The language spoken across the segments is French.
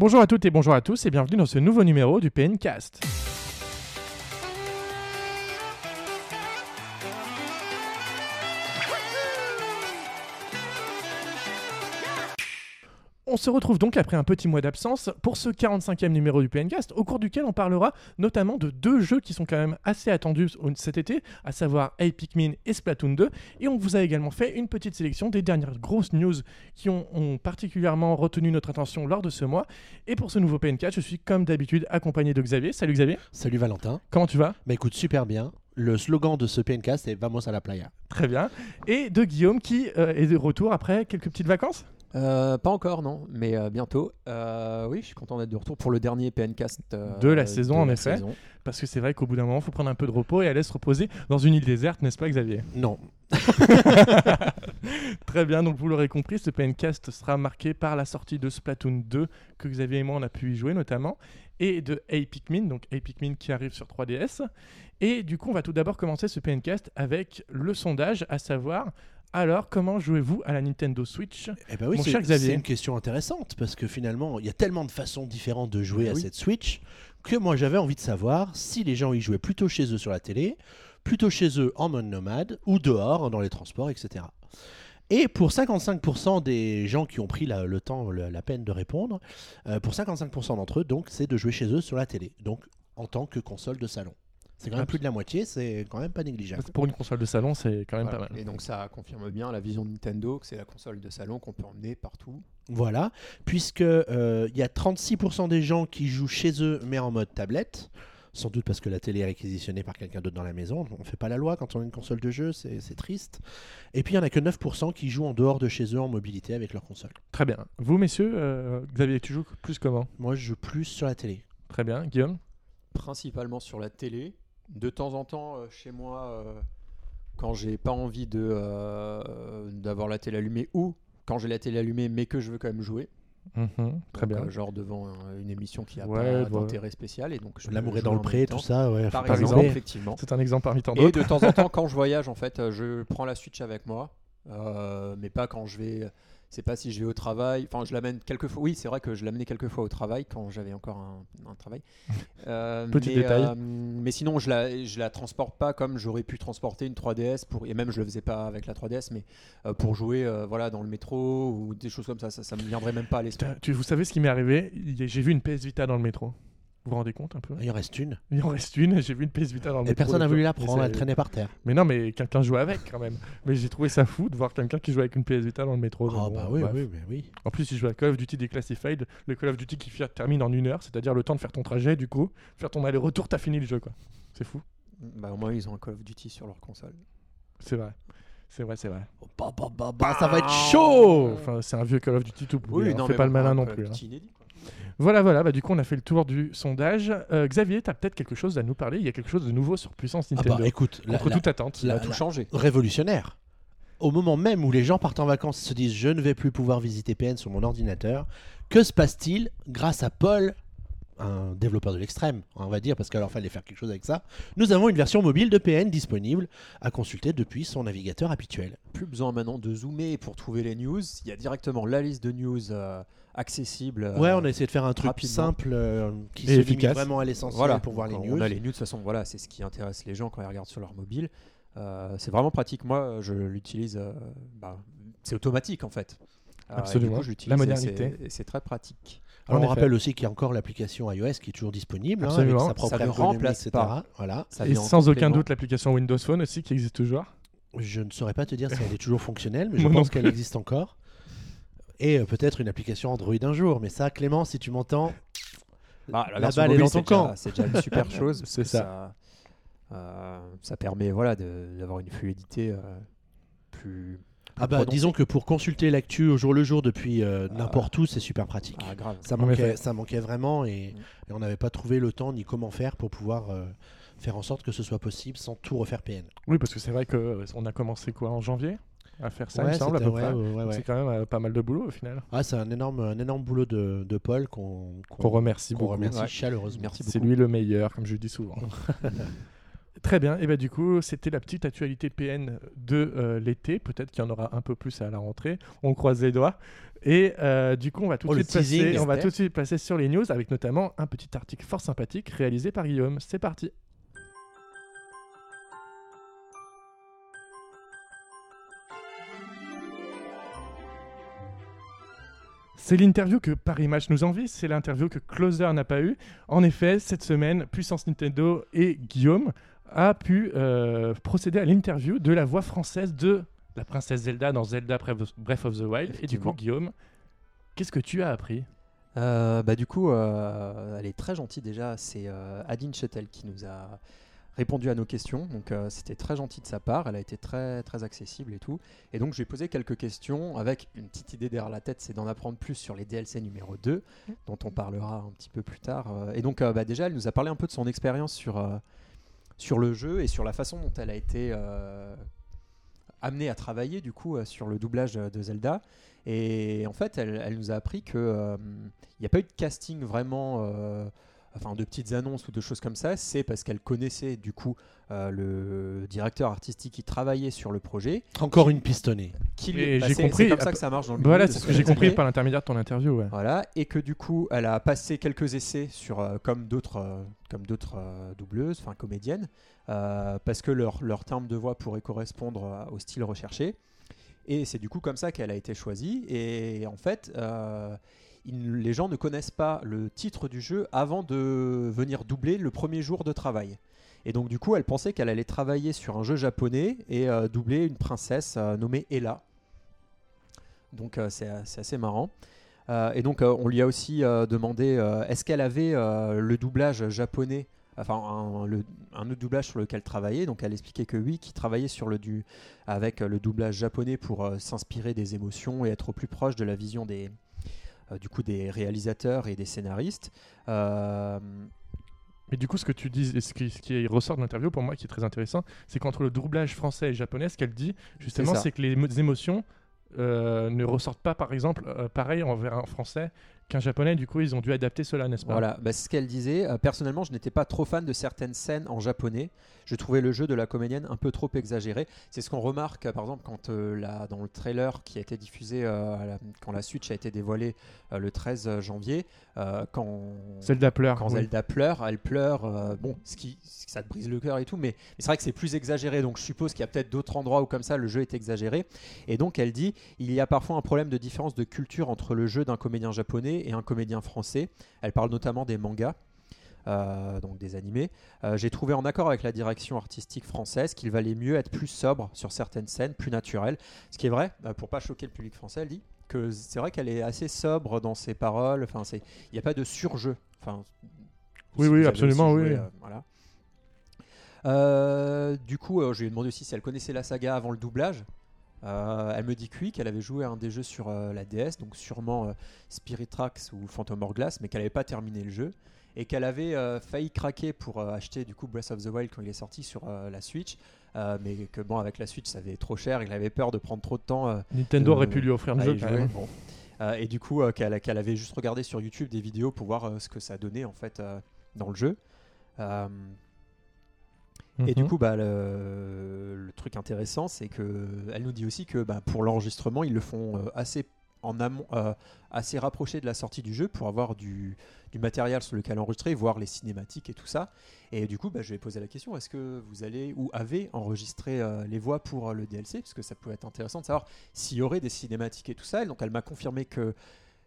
Bonjour à toutes et bonjour à tous et bienvenue dans ce nouveau numéro du PNcast. On se retrouve donc après un petit mois d'absence pour ce 45e numéro du PNcast, au cours duquel on parlera notamment de deux jeux qui sont quand même assez attendus cet été, à savoir Hey Pikmin et Splatoon 2. Et on vous a également fait une petite sélection des dernières grosses news qui ont, ont particulièrement retenu notre attention lors de ce mois. Et pour ce nouveau PNcast, je suis comme d'habitude accompagné de Xavier. Salut Xavier. Salut Valentin. Comment tu vas? Bah écoute, super bien. Le slogan de ce PNcast est Vamos à la playa. Très bien. Et de Guillaume qui euh, est de retour après quelques petites vacances? Euh, pas encore, non, mais euh, bientôt. Euh, oui, je suis content d'être de retour pour le dernier PNcast De la saison, en la effet. saison. Parce que c'est vrai qu'au bout d'un moment, il faut prendre un peu de repos et aller se reposer dans une île déserte, n'est-ce pas Xavier? Non. Très bien, donc vous l'aurez compris, ce PNcast sera marqué par la sortie de Splatoon 2, que Xavier et moi on a pu y jouer notamment, et de Hey Pikmin, donc Hey Pikmin qui arrive sur 3DS. Et du coup, on va tout d'abord commencer ce PNcast avec le sondage, à savoir, alors comment jouez-vous à la Nintendo Switch Eh ben oui, Mon c'est cher Xavier? c'est une question intéressante parce que finalement, il y a tellement de façons différentes de jouer Ah à oui. cette Switch que moi j'avais envie de savoir si les gens y jouaient plutôt chez eux sur la télé, plutôt chez eux en mode nomade ou dehors dans les transports, etc. Et pour 55% des gens qui ont pris la- le temps, le- la peine de répondre, euh, pour 55% d'entre eux, donc, c'est de jouer chez eux sur la télé, donc en tant que console de salon. C'est quand même plus de la moitié, c'est quand même pas négligeable. Pour une console de salon, c'est quand même Voilà. pas mal. Et donc ça confirme bien la vision de Nintendo, que c'est la console de salon qu'on peut emmener partout. Voilà, puisque euh, il y a 36% des gens qui jouent chez eux mais en mode tablette, sans doute parce que la télé est réquisitionnée par quelqu'un d'autre dans la maison. On ne fait pas la loi quand on a une console de jeu, c'est c'est triste. Et puis il y en a que 9% qui jouent en dehors de chez eux en mobilité avec leur console. Très bien. Vous, messieurs, euh, Xavier, tu joues plus comment? Moi, je joue plus sur la télé. Très bien. Guillaume? Principalement sur la télé. De temps en temps, euh, chez moi, euh, quand j'ai pas envie de euh, d'avoir la télé allumée ou quand j'ai la télé allumée mais que je veux quand même jouer. Mhm, Très Donc, bien. euh, genre devant euh, une émission qui a Ouais, pas voilà. d'intérêt spécial et donc je L'amour est dans le pré, tout ça, ouais. Par exemple, rigoler. effectivement. C'est un exemple parmi tant Et d'autres. de temps en temps, quand je voyage, en fait, euh, je prends la Switch avec moi, euh, mais pas quand je vais. C'est pas si je vais au travail. Enfin, je l'amène quelques fois. Oui, c'est vrai que je l'amenais quelques fois au travail quand j'avais encore un, un travail. Euh, Petit mais, détail. euh, mais sinon, je la, je la transporte pas comme j'aurais pu transporter une 3DS pour. Et même, je le faisais pas avec la 3DS, mais euh, pour jouer, euh, voilà, dans le métro ou des choses comme ça. Ça, ça me viendrait même pas à l'esprit. Tu, vous savez ce qui m'est arrivé? J'ai vu une PS Vita dans le métro. Vous vous rendez compte un peu Il en reste une. Il en reste une, j'ai vu une PS Vita dans le Et métro. personne n'a l'autre voulu jour. la prendre, elle traînait par terre. Mais non, mais quelqu'un jouait avec quand même. Mais j'ai trouvé ça fou de voir quelqu'un qui joue avec une PS Vita dans le métro. Oh, bon, bah oui, bref. oui, mais oui. En plus, il joue à Call of Duty Declassified, le Call of Duty qui fi- termine en une heure, c'est-à-dire le temps de faire ton trajet, du coup, faire ton aller-retour, t'as fini le jeu, quoi. C'est fou. Bah, au moins, ils ont un Call of Duty sur leur console. C'est vrai. C'est vrai, c'est vrai. Bah, bah, bah, bah, ça va être chaud Enfin, c'est un vieux Call of Duty tout pourri. hein. non, Fais mais pas bon, le malin non Call of plus. hein. Inédit. Voilà, voilà, bah, du coup on a fait le tour du sondage. Euh, Xavier, t'as peut-être quelque chose à nous parler? Il y a quelque chose de nouveau sur Puissance Ah Nintendo. bah écoute, contre la- toute attente. Ça La- a tout changé. révolutionnaire. Au moment même où les gens partent en vacances et se disent je ne vais plus pouvoir visiter PN sur mon ordinateur, que se passe-t-il grâce à Paul, un développeur de l'extrême, on va dire, parce qu'il fallait faire quelque chose avec ça Nous avons une version mobile de PN disponible à consulter depuis son navigateur habituel. Plus besoin maintenant de zoomer pour trouver les news. Il y a directement la liste de news euh, accessible. euh, Ouais, on a essayé de faire un truc rapidement. simple euh, qui Et se limite efficace. vraiment à l'essentiel voilà, pour voir les news. On a les news, de toute façon, voilà, c'est ce qui intéresse les gens quand ils regardent sur leur mobile. Euh, c'est vraiment pratique. Moi, je l'utilise. euh, bah, c'est automatique en fait. Euh, et du Absolument. coup, je l'utilise La modernité. et c'est très pratique. Alors En on effet. rappelle aussi qu'il y a encore l'application iOS qui est toujours disponible, hein, avec sa propre Ça ne remplace etc. pas. Voilà. Ça Et vient en sans aucun doute l'application Windows Phone aussi qui existe toujours. Je ne saurais pas te dire si elle est toujours fonctionnelle, mais je Moi pense qu'elle existe encore. Et euh, peut-être une application Android un jour. Mais ça, Clément, si tu m'entends, Bah, la balle est dans c'est ton déjà- camp. C'est déjà une super chose. C'est ça. euh, ça permet voilà, d'avoir une fluidité euh, plus. Ah bah, disons que pour consulter l'actu au jour le jour depuis euh, n'importe où, c'est super pratique. Ah, grave. Ça manquait, ça manquait vraiment et, Mm. et on n'avait pas trouvé le temps ni comment faire pour pouvoir euh, faire en sorte que ce soit possible sans tout refaire PN. Oui, parce que c'est vrai qu'on a commencé quoi en janvier à faire ça, il Ouais, me semble, à peu ouais, près. ouais, ouais, ouais. C'est quand même euh, pas mal de boulot au final. Ah, c'est un énorme, un énorme boulot de, de Paul qu'on Qu'on remercie qu'on beaucoup. remercie Ouais. chaleureusement. Merci C'est lui le meilleur, comme je dis souvent. Très bien, et bah du coup, c'était la petite actualité PN de euh, l'été. Peut-être qu'il y en aura un peu plus à la rentrée. On croise les doigts. Et euh, du coup, on va tout de Oh, suite passer, on va tout de suite passer sur les news avec notamment un petit article fort sympathique réalisé par Guillaume. C'est parti. C'est l'interview que Paris Match nous envie, c'est l'interview que Closer n'a pas eu. En effet, cette semaine, Puissance Nintendo et Guillaume a pu euh, procéder à l'interview de la voix française de la princesse Zelda dans Zelda Breath of the Wild. Et du coup. Guillaume, qu'est-ce que tu as appris? Euh, bah, du coup, euh, elle est très gentille déjà. C'est euh, Adine Chetel qui nous a répondu à nos questions. Donc, euh, c'était très gentil de sa part. Elle a été très, très accessible et tout. Et donc, je lui ai posé quelques questions avec une petite idée derrière la tête c'est d'en apprendre plus sur les DLC numéro 2, dont on parlera un petit peu plus tard. Et donc, euh, bah, déjà, elle nous a parlé un peu de son expérience sur, euh, sur le jeu et sur la façon dont elle a été. euh, amenée à travailler du coup euh, sur le doublage de Zelda et en fait elle, nous a appris que euh, il n'y a pas eu de casting vraiment, enfin de petites annonces ou de choses comme ça. C'est parce qu'elle connaissait du coup euh, le directeur artistique qui travaillait sur le projet. Encore une pistonnée. Qui Et bah, j'ai c'est- compris, C'est comme ça ap- que ça marche dans le Voilà, c'est ce que j'ai compris par l'intermédiaire de ton interview. ouais. Voilà, et que du coup, elle a passé quelques essais sur euh, comme d'autres euh, comme d'autres euh, doubleuses, enfin comédiennes, euh, parce que leur, leur timbre de voix pourrait correspondre euh, au style recherché. Et c'est du coup comme ça qu'elle a été choisie. Et en fait, euh, les gens ne connaissent pas le titre du jeu avant de venir doubler le premier jour de travail. Et donc du coup, elle pensait qu'elle allait travailler sur un jeu japonais et euh, doubler une princesse euh, nommée Ella. Donc euh, c'est assez marrant. Et donc, on lui a aussi demandé est-ce qu'elle avait le doublage japonais, enfin un, un autre doublage sur lequel travailler? Donc, elle expliquait que oui, qu'il travaillait sur le avec le doublage japonais pour s'inspirer des émotions et être au plus proche de la vision des, du coup, des réalisateurs et des scénaristes. Euh, Mais du coup, ce que tu dis, ce qui, ce qui ressort de l'interview pour moi, qui est très intéressant, c'est qu'entre le doublage français et japonais, ce qu'elle dit, justement, c'est que les émo- émotions euh, ne ressortent pas, par exemple, euh, pareil envers un français qu'un japonais. Du coup, ils ont dû adapter cela, n'est-ce pas? Voilà, bah, c'est ce qu'elle disait. Euh, personnellement, je n'étais pas trop fan de certaines scènes en japonais. Je trouvais le jeu de la comédienne un peu trop exagéré. C'est ce qu'on remarque, euh, par exemple, quand euh, la- dans le trailer qui a été diffusé euh, la- quand la Switch a été dévoilée le 13 janvier, quand Zelda pleure. quand oui. Zelda pleure, elle pleure. bon, ce qui, ça te brise le cœur et tout, mais, mais c'est vrai que c'est plus exagéré. Donc je suppose qu'il y a peut-être d'autres endroits où comme ça le jeu est exagéré. Et donc elle dit, il y a parfois un problème de différence de culture entre le jeu d'un comédien japonais et un comédien français. Elle parle notamment des mangas. Euh, donc des animés. Euh, J'ai trouvé en accord avec la direction artistique française qu'il valait mieux être plus sobre sur certaines scènes, plus naturel. Ce qui est vrai, euh, pour pas choquer le public français, elle dit que c'est vrai qu'elle est assez sobre dans ses paroles. Enfin, c'est il n'y a pas de surjeu. Enfin, Oui, oui, si absolument, oui. voilà. Euh, du coup, euh, je lui ai demandé aussi si elle connaissait la saga avant le doublage. Euh, elle me dit que oui, qu'elle avait joué à un des jeux sur la DS, donc sûrement Spirit Tracks ou Phantom Hourglass, mais qu'elle n'avait pas terminé le jeu et qu'elle avait euh, failli craquer pour euh, acheter du coup Breath of the Wild quand il est sorti sur euh, la Switch, mais que bon avec la Switch ça avait trop cher qu'elle avait peur de prendre trop de temps Nintendo aurait pu lui offrir le à jeu. y quand jouer. même. Bon. Et du coup, qu'elle avait juste regardé sur YouTube des vidéos pour voir ce que ça donnait en fait dans le jeu. Et du Mhm. coup, bah, le, le truc intéressant, c'est que elle nous dit aussi que bah, pour l'enregistrement, ils le font assez en amont, euh, assez rapproché de la sortie du jeu pour avoir du, matériel sur lequel enregistrer, voir les cinématiques et tout ça. Et du coup, bah, je vais poser la question est-ce que vous allez ou avez enregistré euh, les voix pour euh, le DLC Parce que ça peut être intéressant de savoir s'il y aurait des cinématiques et tout ça. Et donc, elle m'a confirmé que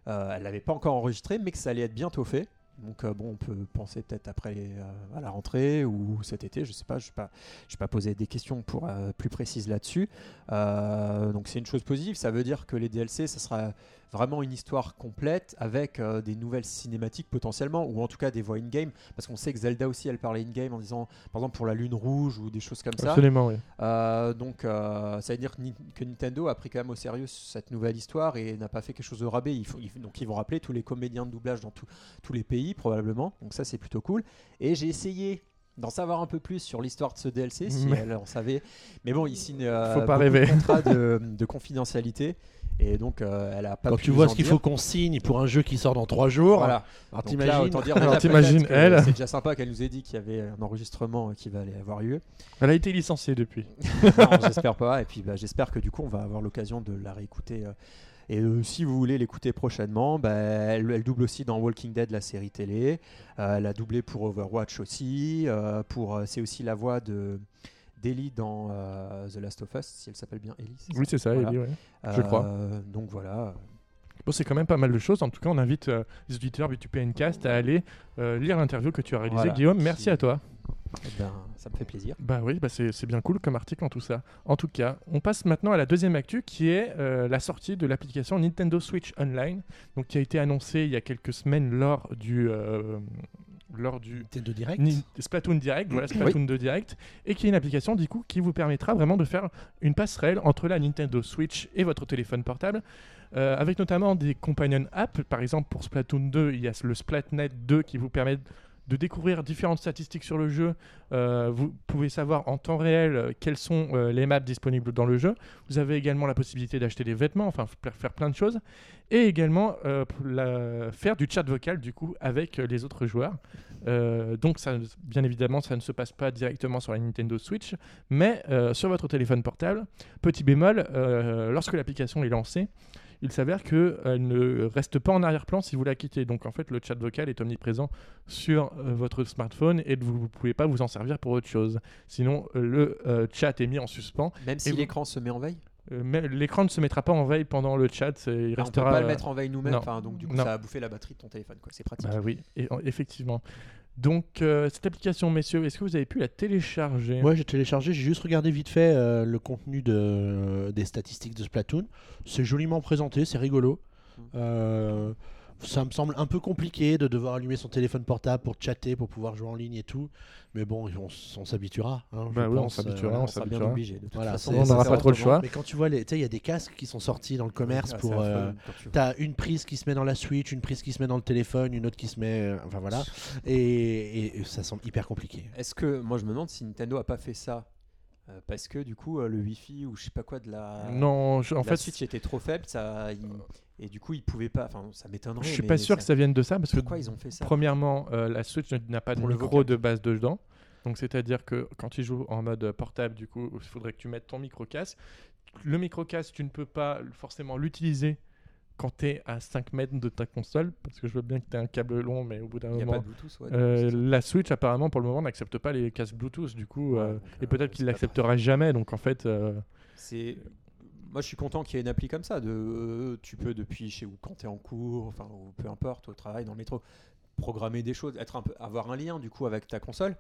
elle l'avait pas encore enregistré, mais que ça allait être bientôt fait. Donc euh, bon, on peut penser peut-être après euh, à la rentrée ou cet été, je sais pas, je ne pas, vais pas poser des questions pour euh, plus précises là-dessus. Donc c'est une chose positive, ça veut dire que les DLC, ça sera vraiment une histoire complète avec euh, des nouvelles cinématiques potentiellement, ou en tout cas des voix in-game, parce qu'on sait que Zelda aussi, elle parlait in-game en disant, par exemple pour la Lune Rouge ou des choses comme ça. Absolument, oui. Euh, donc, euh, ça veut dire que, Ni- que Nintendo a pris quand même au sérieux cette nouvelle histoire et n'a pas fait quelque chose de rabais. Il faut, il- donc, ils vont rappeler tous les comédiens de doublage dans tout- tous les pays, probablement. Donc, ça, c'est plutôt cool. Et j'ai essayé d'en savoir un peu plus sur l'histoire de ce DLC, si Mais- elle en savait. Mais bon, il signe euh, Faut pas beaucoup rêver. de contrats de, de confidentialité. Et donc, euh, elle a pas Quand pu tu vois ce qu'il faut qu'on signe pour un jeu qui sort dans 3 jours, Voilà. alors t'imagines elle. C'est déjà sympa qu'elle nous ait dit qu'il y avait un enregistrement qui va aller avoir lieu. Elle a été licenciée depuis. Non, j'espère pas. Et puis bah, j'espère que du coup on va avoir l'occasion de la réécouter. euh. Et euh, si vous voulez l'écouter prochainement, bah, elle, elle double aussi dans Walking Dead, la série télé. Euh, elle a doublé pour Overwatch aussi. euh, pour, c'est aussi la voix de d'Ellie dans The Last of Us, si elle s'appelle bien Ellie. Oui, c'est ça, Voilà. Ellie, ouais. je crois. Donc voilà. Bon, c'est quand même pas mal de choses. En tout cas, on invite les auditeurs du PNcast à aller lire l'interview que tu as réalisée. Voilà. Guillaume, merci à toi. Eh ben, ça me fait plaisir. Bah oui, bah c'est c'est bien cool comme article en tout ça. En tout cas, on passe maintenant à la deuxième actu qui est euh, la sortie de l'application Nintendo Switch Online, donc qui a été annoncée il y a quelques semaines lors du euh, lors du Nintendo Direct. Ni- Splatoon Direct, voilà Splatoon 2 Direct, et qui est une application du coup qui vous permettra vraiment de faire une passerelle entre la Nintendo Switch et votre téléphone portable, euh, avec notamment des companion apps. Par exemple, pour Splatoon 2, il y a le Splatnet 2 qui vous permet de découvrir différentes statistiques sur le jeu. Euh, vous pouvez savoir en temps réel euh, quelles sont euh, les maps disponibles dans le jeu. Vous avez également la possibilité d'acheter des vêtements, enfin faire plein de choses, et également faire du chat vocal du coup avec les autres joueurs. Donc, bien évidemment, ça ne se passe pas directement sur la Nintendo Switch, mais sur votre téléphone portable. Petit bémol, lorsque l'application est lancée, il s'avère qu'elle ne reste pas en arrière-plan si vous la quittez. Donc, en fait, le chat vocal est omniprésent sur euh, votre smartphone et vous ne pouvez pas vous en servir pour autre chose. Sinon, euh, le euh, chat est mis en suspens. Même si vous- l'écran se met en veille, Euh, L'écran ne se mettra pas en veille pendant le chat. Il Ah, on peut restera. pas le euh, mettre en veille nous-mêmes. Enfin, donc du coup, Non. ça a bouffé la batterie de ton téléphone. C'est pratique. Bah oui, et- effectivement. Donc, euh, cette application, messieurs, est-ce que vous avez pu la télécharger? Moi j'ai téléchargé, j'ai juste regardé vite fait euh, le contenu de, des statistiques de Splatoon. C'est joliment présenté, c'est rigolo. Ça me semble un peu compliqué de devoir allumer son téléphone portable pour chatter, pour pouvoir jouer en ligne et tout. Mais bon, on, on s'habituera. hein, Bah oui, on pense, s'habituera, euh, on on sera bien s'habituera. obligé. Voilà, on n'aura pas trop le choix. Mais quand tu vois, les- tu sais, il y a des casques qui sont sortis dans le commerce Ah, pour. euh, T'as une prise qui se met dans la Switch, une prise qui se met dans le téléphone, une autre qui se met. euh, enfin voilà. Et, et ça semble hyper compliqué. Est-ce que moi je me demande si Nintendo a pas fait ça euh, parce que du coup euh, le Wi-Fi ou je sais pas quoi de la Non, je- en la fait, Switch était trop faible, ça il- et du coup ils pouvaient pas. Enfin, ça m'étonnerait. je suis pas sûr que ça vienne de ça parce que Pourquoi ils ont fait ça Premièrement, euh, la Switch n'a pas de Pour micro vocal. de base dedans. Donc, c'est-à-dire que quand tu joues en mode portable, du coup, il faudrait que tu mettes ton micro casque. Le micro casque, tu ne peux pas forcément l'utiliser quand tu es à 5 mètres de ta console, parce que je veux bien que tu aies un câble long, mais au bout d'un a pas moment. de Bluetooth. ouais, euh, la Switch, apparemment, pour le moment, n'accepte pas les casques Bluetooth, du coup, Ouais, euh, et peut-être qu'il l'acceptera jamais. Donc, en fait, euh, C'est moi je suis content qu'il y ait une appli comme ça. De euh, tu peux depuis chez ou quand tu es en cours, enfin ou peu importe au travail, dans le métro, programmer des choses, être un peu avoir un lien du coup avec ta console.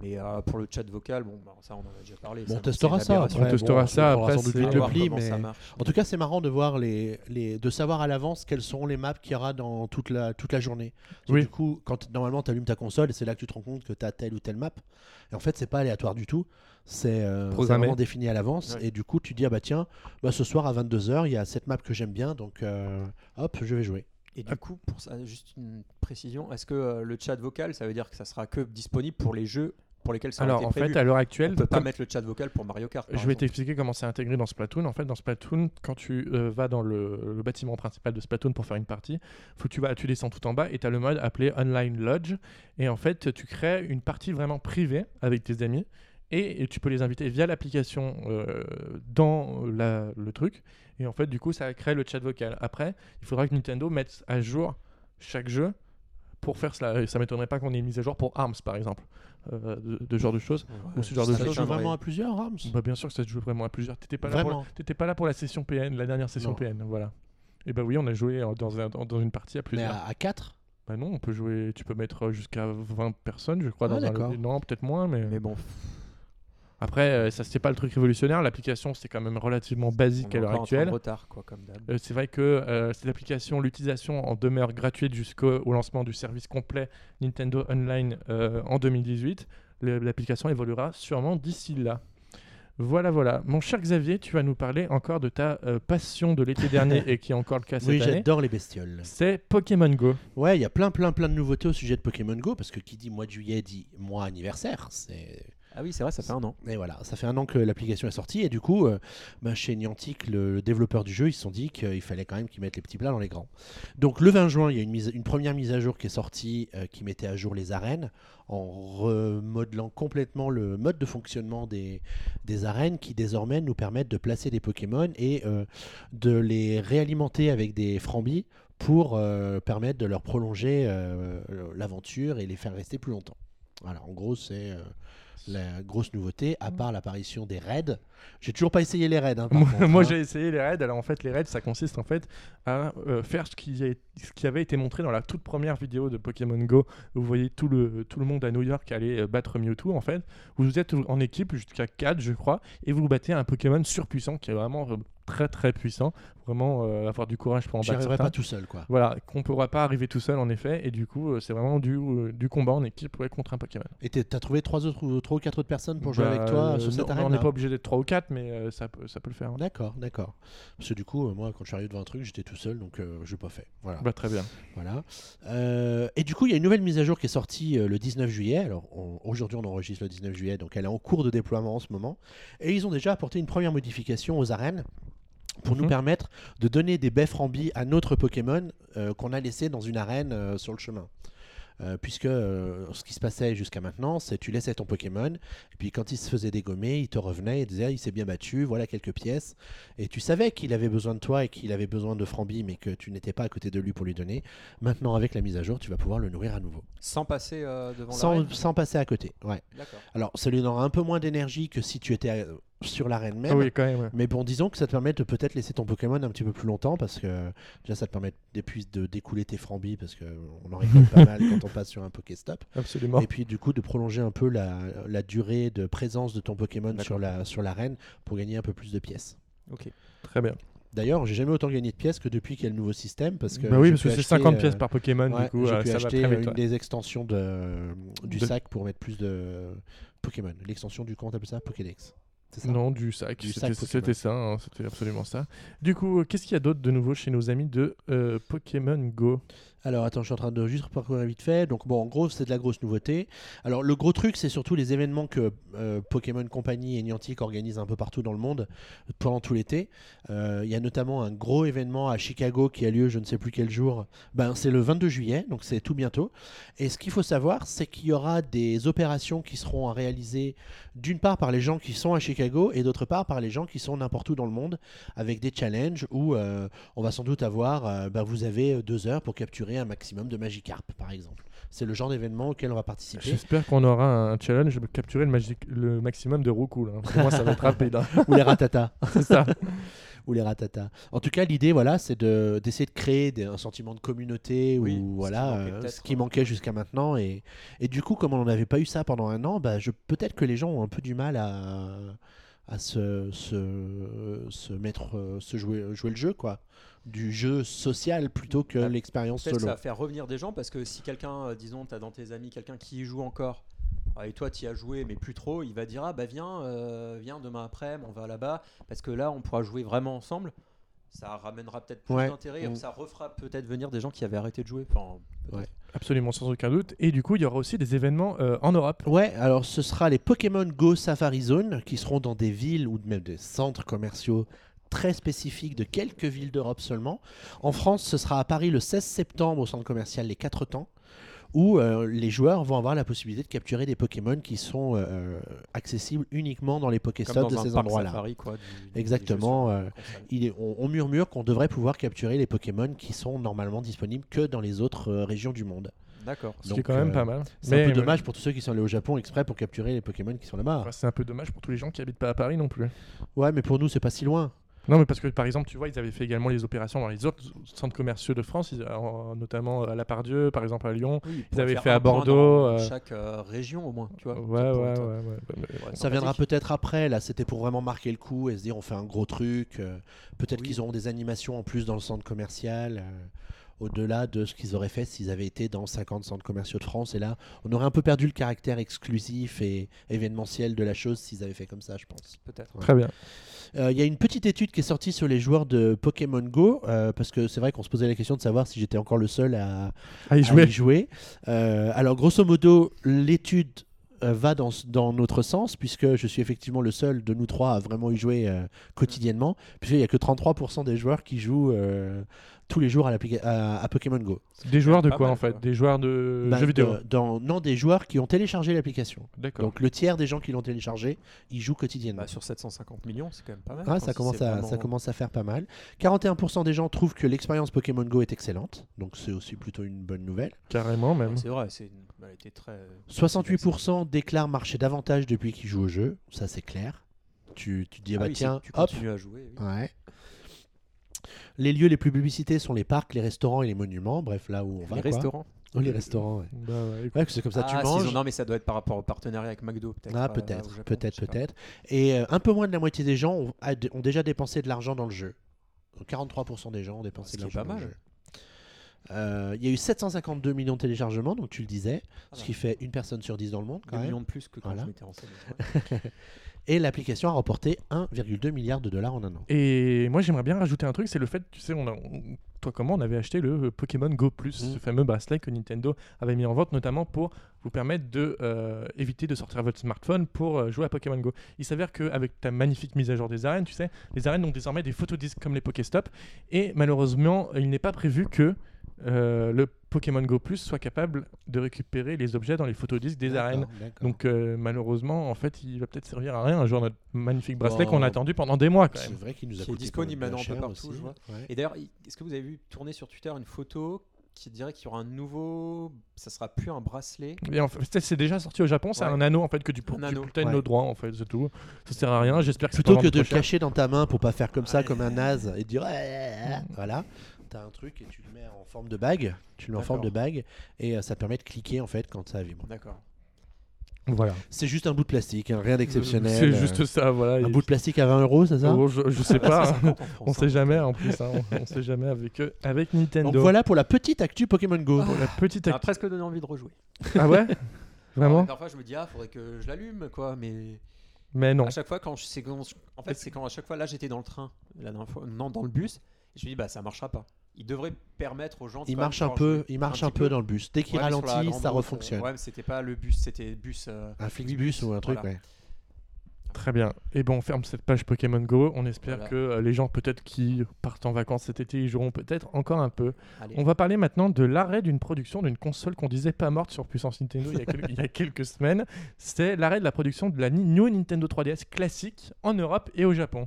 Mais euh, pour le chat vocal, bon, bah, ça on en a déjà parlé. Bon, on testera ça. On testera ça, après, sans doute le pli, mais en tout cas, c'est marrant de voir les, les de savoir à l'avance quelles seront les maps qu'il y aura dans toute la toute la journée. Parce que Oui. Du coup, quand normalement tu allumes ta console, et c'est là que tu te rends compte que tu as telle ou telle map. Et en fait, c'est pas aléatoire du tout. C'est euh, vraiment défini à l'avance. Ouais. Et du coup, tu dis ah bah tiens, bah ce soir à 22h, il y a cette map que j'aime bien, donc euh, hop, je vais jouer. Et du coup, pour ça, juste une précision, est-ce que euh, le chat vocal, ça veut dire que ça sera que disponible pour les jeux pour lesquels ça a alors été en prévu fait, à l'heure On actuelle, peut pas mettre le chat vocal pour Mario Kart. Je vais t'expliquer comment c'est intégré dans Splatoon. En fait, dans Splatoon, quand tu euh, vas dans le, le bâtiment principal de Splatoon pour faire une partie, faut que tu, vas, tu descends tout en bas et tu as le mode appelé Online Lodge. Et en fait, tu crées une partie vraiment privée avec tes amis et, tu peux les inviter via l'application euh, dans la- le truc. Et en fait, du coup, ça crée le chat vocal. Après, il faudra que Nintendo mette à jour chaque jeu pour faire cela. Et ça m'étonnerait pas qu'on ait mis à jour pour ARMS, par exemple. Euh, de, de ce genre de choses. Ouais, ou ce genre de ça Ça se choses. vraiment à plusieurs, Rams? Bah bien sûr que ça se joue vraiment à plusieurs. T'étais pas, là pour, pas là pour la session PN, la dernière session Non. PN, voilà. Et bah oui, on a joué euh, dans, un- dans une partie à Mais plusieurs. à, 4 Bah non, on peut jouer, tu peux mettre jusqu'à 20 personnes, je crois, Ah, dans un. Non, peut-être moins, mais... Mais bon, Après, euh, ça c'est pas le truc révolutionnaire. L'application, c'est quand même relativement basique à l'heure encore en actuelle. retard, quoi, comme. Euh, c'est vrai que euh, cette application, l'utilisation en demeure gratuite jusqu'au au lancement du service complet Nintendo Online euh, en 2018. Le- L'application évoluera sûrement d'ici là. Voilà, voilà. Mon cher Xavier, tu vas nous parler encore de ta euh, passion de l'été dernier et qui est encore le cas cette Oui, année. j'adore les bestioles. C'est Pokémon Go. Ouais, il y a plein, plein, plein de nouveautés au sujet de Pokémon Go, parce que qui dit mois de juillet dit mois anniversaire. C'est Ah oui, c'est vrai, ça fait un an. Et voilà, ça fait un an que l'application est sortie et du coup, euh, bah, chez Niantic, le, développeur du jeu, ils se sont dit qu'il fallait quand même qu'ils mettent les petits plats dans les grands. Donc le 20 juin, il y a une, une première mise à jour qui est sortie euh, qui mettait à jour les arènes en remodelant complètement le mode de fonctionnement des, arènes qui désormais nous permettent de placer des Pokémon et euh, de les réalimenter avec des frambis pour permettre de leur prolonger l'aventure et les faire rester plus longtemps. Voilà, en gros, c'est la grosse nouveauté, à part l'apparition des raids. J'ai toujours pas essayé les raids. hein, Moi, hein. j'ai essayé les raids. Alors en fait, les raids, ça consiste en fait à euh, faire ce qui, est- ce qui avait été montré dans la toute première vidéo de Pokémon Go. Vous voyez tout le, tout le monde à New York aller euh, battre Mewtwo en fait. Vous êtes en équipe jusqu'à 4 je crois et vous battez un Pokémon surpuissant qui est vraiment euh, très très puissant. Vraiment euh, avoir du courage pour en battre pas tout seul, quoi. Voilà, qu'on ne pourra pas arriver tout seul en effet, et du coup, euh, c'est vraiment du, euh, du combat en équipe ouais, contre un Pokémon. Et t'as trouvé trois, autres, ou trois ou quatre autres personnes pour jouer Bah, avec toi sur cette arène On n'est pas obligé d'être 3 ou 4, mais euh, ça, peut, ça peut le faire. hein. D'accord, d'accord. Parce que du coup, euh, moi, quand je suis arrivé devant un truc, j'étais tout seul, donc euh, je l'ai pas fait. Voilà. Bah, très bien. Voilà. Euh, et du coup, il y a une nouvelle mise à jour qui est sortie euh, le 19 juillet. Alors, on- aujourd'hui, on enregistre le 19 juillet, donc elle est en cours de déploiement en ce moment. Et ils ont déjà apporté une première modification aux arènes pour nous Mhm. permettre de donner des baies frambis à notre Pokémon euh, qu'on a laissé dans une arène euh, sur le chemin. Euh, puisque euh, ce qui se passait jusqu'à maintenant, c'est tu laissais ton Pokémon, et puis quand il se faisait dégommer, il te revenait et disait Ah, il s'est bien battu, voilà quelques pièces, et tu savais qu'il avait besoin de toi et qu'il avait besoin de Frambi, mais que tu n'étais pas à côté de lui pour lui donner. Maintenant, avec la mise à jour, tu vas pouvoir le nourrir à nouveau, Sans passer euh, devant sans, sans passer à côté. Ouais. Alors, ça lui donnera un peu moins d'énergie que si tu étais sur l'arène même. Ah oui, quand même. ouais. Mais bon, disons que ça te permet de peut-être laisser ton Pokémon un petit peu plus longtemps parce que déjà ça te permet de d'écouler tes frambis parce qu'on en récolte pas mal quand on passe sur un Pokéstop. Absolument. Et puis du coup de prolonger un peu la, la durée de présence de ton Pokémon sur la sur l'arène pour gagner un peu plus de pièces. Ok. Très bien. D'ailleurs, j'ai jamais autant gagné de pièces que depuis qu'il y a le nouveau système parce que bah oui, parce que c'est acheter, 50 euh, pièces par Pokémon, ouais, du coup, j'ai euh, pu ça va acheter très vite. une ouais. des extensions de, du De- sac pour mettre plus de Pokémon. L'extension du comment t'appelles ça Pokédex. Ça Non, du sac. C'était ça, hein, c'était absolument ça. Du coup, euh, qu'est-ce qu'il y a d'autre de nouveau chez nos amis de euh, Pokémon Go? Alors attends, je suis en train de juste parcourir vite fait. Donc bon, en gros, c'est de la grosse nouveauté. Alors le gros truc, c'est surtout les événements que euh, Pokémon Company et Niantic organisent un peu partout dans le monde pendant tout l'été. Euh, Il y a notamment un gros événement à Chicago qui a lieu, je ne sais plus quel jour. Ben, c'est le 22 juillet, donc c'est tout bientôt. Et ce qu'il faut savoir, c'est qu'il y aura des opérations qui seront à réaliser d'une part par les gens qui sont à Chicago et d'autre part par les gens qui sont n'importe où dans le monde avec des challenges où euh, on va sans doute avoir, euh, ben, vous avez deux heures pour capturer un maximum de Magikarp, par exemple. C'est le genre d'événement auquel on va participer. J'espère qu'on aura un challenge de capturer le, magic- le maximum de Roku. Pour moi, ça va être rapide. hein. Ou les ratata. C'est ça. Ou les ratata. En tout cas, l'idée, voilà, c'est de- d'essayer de créer des- un sentiment de communauté Oui, ou ce voilà, qui manquait euh, ce qui manquait jusqu'à maintenant. Et, et du coup, comme on n'avait pas eu ça pendant un an, bah, je, peut-être que les gens ont un peu du mal à, à se, se, se mettre, euh, se jouer, jouer le jeu, quoi. Du jeu social plutôt que Ah, l'expérience solo. ça va faire revenir des gens parce que si quelqu'un, euh, disons, tu as dans tes amis quelqu'un qui y joue encore, ah, et toi tu y as joué mais plus trop, il va dire ah bah viens, euh, viens demain après, on va là-bas parce que là on pourra jouer vraiment ensemble. Ça ramènera peut-être plus Ouais. d'intérêt, Mm. ça refera peut-être venir des gens qui avaient arrêté de jouer. Enfin, peut-être. Ouais. Absolument, sans aucun doute. Et du coup, il y aura aussi des événements euh, en Europe. Ouais, alors ce sera les Pokémon Go Safari Zone qui seront dans des villes ou même des centres commerciaux très spécifiques de quelques villes d'Europe seulement. En France, ce sera à Paris le 16 septembre au centre commercial Les Quatre Temps où euh, les joueurs vont avoir la possibilité de capturer des Pokémon qui sont euh, accessibles uniquement dans les Pokéstops de ces endroits-là. du- Exactement, euh. Il est- on, on murmure qu'on devrait pouvoir capturer les Pokémon qui sont normalement disponibles que dans les autres euh, régions du monde. D'accord. Ce qui est quand même euh, pas mal. C'est un peu dommage pour tous ceux qui sont allés au Japon exprès pour capturer les Pokémon qui sont là-bas. Enfin, c'est un peu dommage pour tous les gens qui habitent pas à Paris non plus. Ouais, mais pour nous, c'est pas si loin. Non, mais parce que par exemple, tu vois, ils avaient fait également les opérations dans les autres centres commerciaux de France, ils- en- notamment à La Pardieu, par exemple à Lyon. Oui, Ils avaient fait à Bordeaux, dans euh, chaque euh, région au moins, tu vois. Ouais, ça ouais, ouais, Ça viendra peut-être après. Là, c'était pour vraiment marquer le coup et se dire on fait un gros truc. euh, peut-être Oui. qu'ils auront des animations en plus dans le centre commercial. euh, au-delà de ce qu'ils auraient fait s'ils avaient été dans 50 centres commerciaux de France. Et là, on aurait un peu perdu le caractère exclusif et événementiel de la chose s'ils avaient fait comme ça, je pense. Peut-être. Ouais. Très bien. Euh, Il y a une petite étude qui est sortie sur les joueurs de Pokémon Go, euh, parce que c'est vrai qu'on se posait la question de savoir si j'étais encore le seul à, à y jouer. Euh, alors, grosso modo, l'étude euh, va dans, dans notre sens, puisque je suis effectivement le seul de nous trois à vraiment y jouer euh, quotidiennement, puisqu'il n'y a que 33% des joueurs qui jouent euh, tous les jours à, l'applica- à- à Pokémon Go. Des joueurs de quoi mal, en fait quoi. Des joueurs de Bah, jeux vidéo. de- dans, non, des joueurs qui ont téléchargé l'application. D'accord. Donc le tiers des gens qui l'ont téléchargé, ils jouent quotidiennement. Bah, sur 750 millions, c'est quand même pas mal. Ah, ça, commence à, vraiment- ça commence à faire pas mal. 41% des gens trouvent que l'expérience Pokémon Go est excellente, donc c'est aussi plutôt une bonne nouvelle. Carrément même. C'est vrai, c'est une... elle été très. 68% déclarent marcher davantage depuis qu'ils jouent au jeu, ça c'est clair. Tu, tu te dis, ah Ah bah oui, tiens, tu hop. continues à jouer. oui. Ouais. Les lieux les plus publicités sont les parcs, les restaurants et les monuments, bref, là où on va. Les restaurants. Oh, les restaurants, ouais. Bah ouais. Ouais, c'est comme ça, Ah, tu manges. ont- Non, mais ça doit être par rapport au partenariat avec McDo, peut-être. Ah, euh, peut-être, peut-être, peut-être. Et euh, un peu moins de la moitié des gens ont, déjà dépensé de l'argent dans le jeu. Donc, 43% des gens ont dépensé Ce de l'argent dans le jeu. Euh, Il y a eu 752 millions de téléchargements, donc tu le disais, Ah, ce qui fait une personne sur 10 dans le monde. Quand même. millions de plus que quand Voilà. je m'étais renseigné. Et l'application a remporté 1,2 milliard de dollars en un an. Et moi j'aimerais bien rajouter un truc, c'est le fait, tu sais, on a, on- toi comment on avait acheté le euh, Pokémon Go Plus, Mm. ce fameux bracelet que Nintendo avait mis en vente, notamment pour vous permettre de euh, éviter de sortir votre smartphone pour euh, jouer à Pokémon Go. Il s'avère qu'avec ta magnifique mise à jour des arènes, tu sais, les arènes ont désormais des photodisques comme les Pokéstop, et malheureusement, il n'est pas prévu que euh, le Pokémon Go Plus soit capable de récupérer les objets dans les photodisques des arènes. Donc euh, malheureusement, en fait, il va peut-être servir à rien un jour notre magnifique bracelet Bon. qu'on a attendu pendant des mois c'est vrai qu'il nous a Qui est disponible maintenant un peu partout, aussi. je vois. Ouais. Et d'ailleurs, est-ce que vous avez vu tourner sur Twitter une photo qui dirait qu'il y aura un nouveau. Ça sera plus un bracelet? Et en fait, c'est déjà sorti au Japon, c'est Ouais. un anneau en fait que tu peux Un tu as Ouais. nos droits en fait, c'est tout. Ça sert à rien, j'espère que Plutôt que de le cacher dans ta main pour pas faire comme ça, comme un naze, et dire voilà, t'as un truc et tu le mets en forme de bague, tu le mets en forme de bague et euh, ça permet de cliquer en fait quand ça vibre. D'accord. Voilà. C'est juste un bout de plastique, hein, rien d'exceptionnel. C'est euh, juste ça, voilà. un bout de plastique à 20 euros, c'est ça? Oh, je, je sais pas, hein. 50 en France, on hein. sait jamais en plus, hein. on, on sait jamais avec eux, avec Nintendo. Donc voilà pour la petite actu Pokémon Go. Pour la petite actu- presque donné envie de rejouer. Ah ouais? Vraiment? Parfois, je me dis, ah, faudrait que je l'allume, quoi. Mais Mais non. à chaque fois, quand je, c'est quand je- en fait, c'est quand à chaque fois, là, j'étais dans le train, la dernière fois, non, dans le bus, et je me dis, bah, ça marchera pas. Il devrait permettre aux gens. de Il marche un peu, il marche un, peu dans le bus. Dès qu'il Ouais, ralentit, ça route, refonctionne. Ouais, mais c'était pas le bus, c'était bus. euh, Un Flixbus ou un truc, Voilà. ouais. Très bien. Et bon, on ferme cette page Pokémon Go. On espère Voilà. que euh, les gens peut-être qui partent en vacances cet été, ils joueront peut-être encore un peu. allez. On va parler maintenant de l'arrêt d'une production d'une console qu'on disait pas morte sur puissance Nintendo il y a, quel- il y a quelques semaines. C'est l'arrêt de la production de la New Nintendo 3DS classique en Europe et au Japon.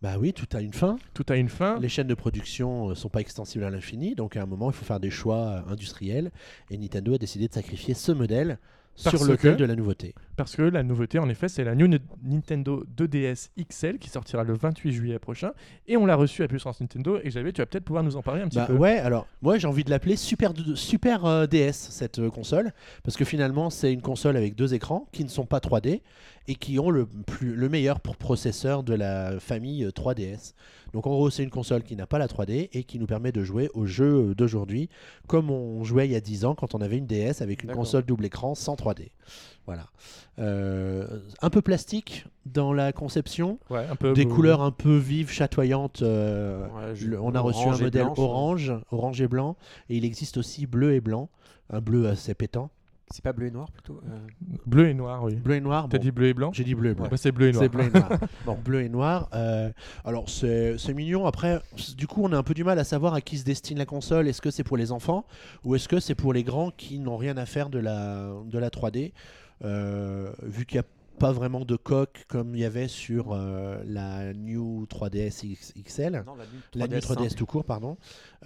Bah oui, tout a une fin. Tout a une fin. Les chaînes de production ne sont pas extensibles à l'infini, donc à un moment, il faut faire des choix euh, industriels. Et Nintendo a décidé de sacrifier ce modèle Parce sur que- de la nouveauté. Parce que la nouveauté, en effet, c'est la New Ni- Nintendo 2DS XL qui sortira le 28 juillet prochain. Et on l'a reçue à puissance Nintendo. Et j'avais, tu vas peut-être pouvoir nous en parler un petit Bah peu. ouais, alors moi j'ai envie de l'appeler Super, Super euh, DS cette euh, console parce que finalement c'est une console avec deux écrans qui ne sont pas 3D et qui ont le, plus, le meilleur pour processeur de la famille euh, 3DS. Donc en gros c'est une console qui n'a pas la 3D et qui nous permet de jouer aux jeux euh, d'aujourd'hui comme on jouait il y a 10 ans quand on avait une DS avec une console double écran sans 3D. Voilà. Euh, un peu plastique dans la conception, Ouais, un peu. des euh, couleurs un peu vives, chatoyantes. euh, Ouais, je- le- on a reçu un modèle orange, orange et blanc, et il existe aussi bleu et blanc, un bleu assez pétant. C'est pas bleu et noir plutôt euh, Bleu et noir, oui. Bleu et noir, T'as bon, dit bleu et blanc j'ai dit bleu et blanc. Bah, C'est bleu et noir. C'est bleu et noir. bon, bleu et noir. euh, alors c'est c'est mignon. Après, du coup, on a un peu du mal à savoir à qui se destine la console. Est-ce que c'est pour les enfants ou est-ce que c'est pour les grands qui n'ont rien à faire de la de la 3D, euh, vu qu'il n'y a pas vraiment de coque comme il y avait sur euh, la New 3DS X- XL. Non, la New La 3DS New 3DS simple. tout court, pardon.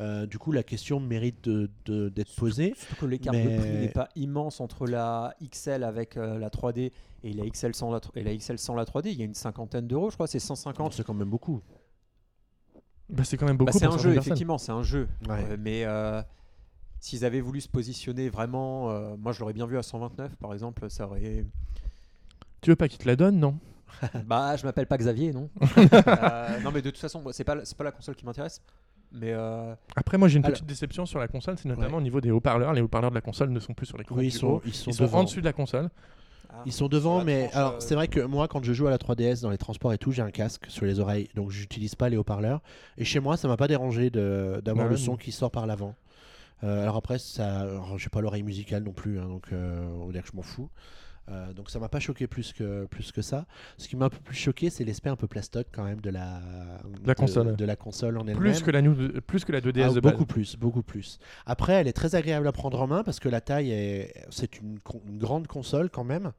Euh, du coup, la question mérite d'être posée. Surtout que l'écart Mais- de prix n'est pas immense entre la XL avec euh, la 3D et la XL sans la, et la XL sans la 3D. Il y a une cinquantaine d'euros, je crois, c'est 150. C'est quand même beaucoup. Bah, c'est quand même beaucoup Bah, c'est un certaines jeu, effectivement, c'est un jeu. Mais euh, s'ils avaient voulu se positionner vraiment, euh, moi je l'aurais bien vu à 129 par exemple, ça aurait. Tu veux pas qu'il te la donne, non? Bah, je m'appelle pas Xavier, non Euh, Non, mais de toute façon, c'est pas, c'est pas la console qui m'intéresse. Mais euh, Après, moi j'ai une Alors- petite déception sur la console, c'est notamment Ouais. au niveau des haut-parleurs. Les haut-parleurs de la console ne sont plus sur l'écran. Oui, ils sont, ils sont Ils sont devant. en dessus de la console. ah, Ils sont devant, mais tranche, alors euh, c'est vrai que moi, quand je joue à la 3DS dans les transports et tout, j'ai un casque sur les oreilles, donc j'utilise pas les haut-parleurs. Et chez moi, ça m'a pas dérangé de- d'avoir Ouais, le mais- son qui sort par l'avant. Euh, alors après, ça, alors, j'ai pas l'oreille musicale non plus, hein, donc euh, on va dire que je m'en fous. Euh, donc ça m'a pas choqué plus que, plus que ça. Ce qui m'a un peu plus choqué, c'est l'aspect un peu plastoc quand même de la, La de- console. de la console en elle-même. Plus que, la plus que la 2DS Ah, de base. beaucoup plus, beaucoup plus. Après, elle est très agréable à prendre en main parce que la taille est, c'est une grande console quand même,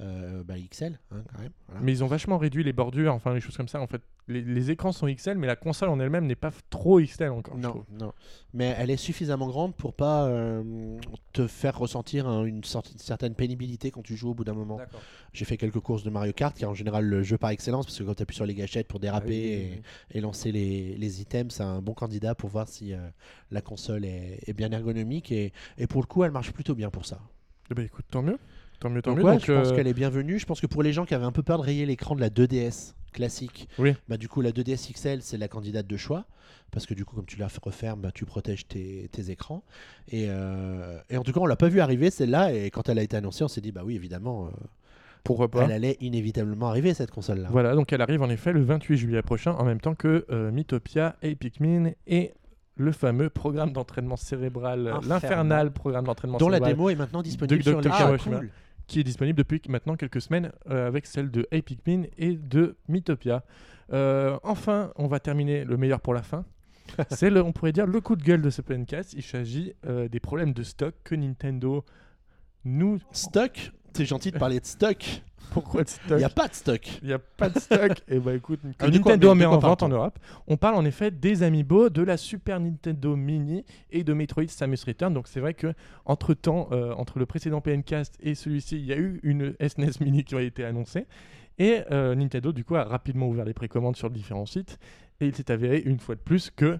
Euh, bah, XL hein, quand même. voilà. Mais ils ont vachement réduit les bordures, enfin les choses comme ça. En fait, les, les écrans sont XL, mais la console en elle-même n'est pas trop XL encore. Non, non. Mais elle est suffisamment grande pour pas euh, te faire ressentir un- une, sorte- une certaine pénibilité quand tu joues au bout d'un moment. J'ai fait quelques courses de Mario Kart, qui est en général le jeu par excellence, parce que quand tu appuies sur les gâchettes pour déraper Ah oui, et, oui. et lancer les, les items, c'est un bon candidat pour voir si euh, la console est, est bien ergonomique. Et, et pour le coup, elle marche plutôt bien pour ça. Eh ben, écoute, tant mieux. Tant mieux, tant Donc mieux. ouais, Donc, je pense euh, qu'elle est bienvenue. Je pense que pour les gens qui avaient un peu peur de rayer l'écran de la 2DS classique, Oui. bah du coup la 2DS XL c'est la candidate de choix parce que du coup comme tu la refermes, bah, tu protèges tes, tes écrans. Et, euh, et en tout cas on l'a pas vu arriver celle-là et quand elle a été annoncée on s'est dit bah oui évidemment euh, pourquoi pas elle allait inévitablement arriver cette console là. Voilà, donc elle arrive en effet le 28 juillet prochain, en même temps que euh, Mythopia et Pikmin et le fameux programme d'entraînement cérébral, Infernal. l'infernal programme d'entraînement Dont la cérébral, démo est maintenant disponible de sur les Kawashima. cool. Qui est disponible depuis maintenant quelques semaines euh, avec celle de Hey Pikmin et de Mythopia. Euh, enfin, on va terminer le meilleur pour la fin. C'est, le, on pourrait dire, le coup de gueule de ce podcast. Il s'agit euh, des problèmes de stock que Nintendo nous... Stock C'est gentil de parler de stock. Pourquoi de Il stock n'y a pas de stock. Il n'y a pas de stock. Et bah écoute, que Ah, de quoi- Nintendo met quoi en vente en Europe. On parle en effet des Amiibo, de la Super Nintendo Mini et de Metroid Samus Return. Donc c'est vrai que entre temps, entre le précédent PNcast et celui-ci, il y a eu une SNES Mini qui a été annoncée. Et euh, Nintendo du coup a rapidement ouvert les précommandes sur différents sites. Et il s'est avéré une fois de plus que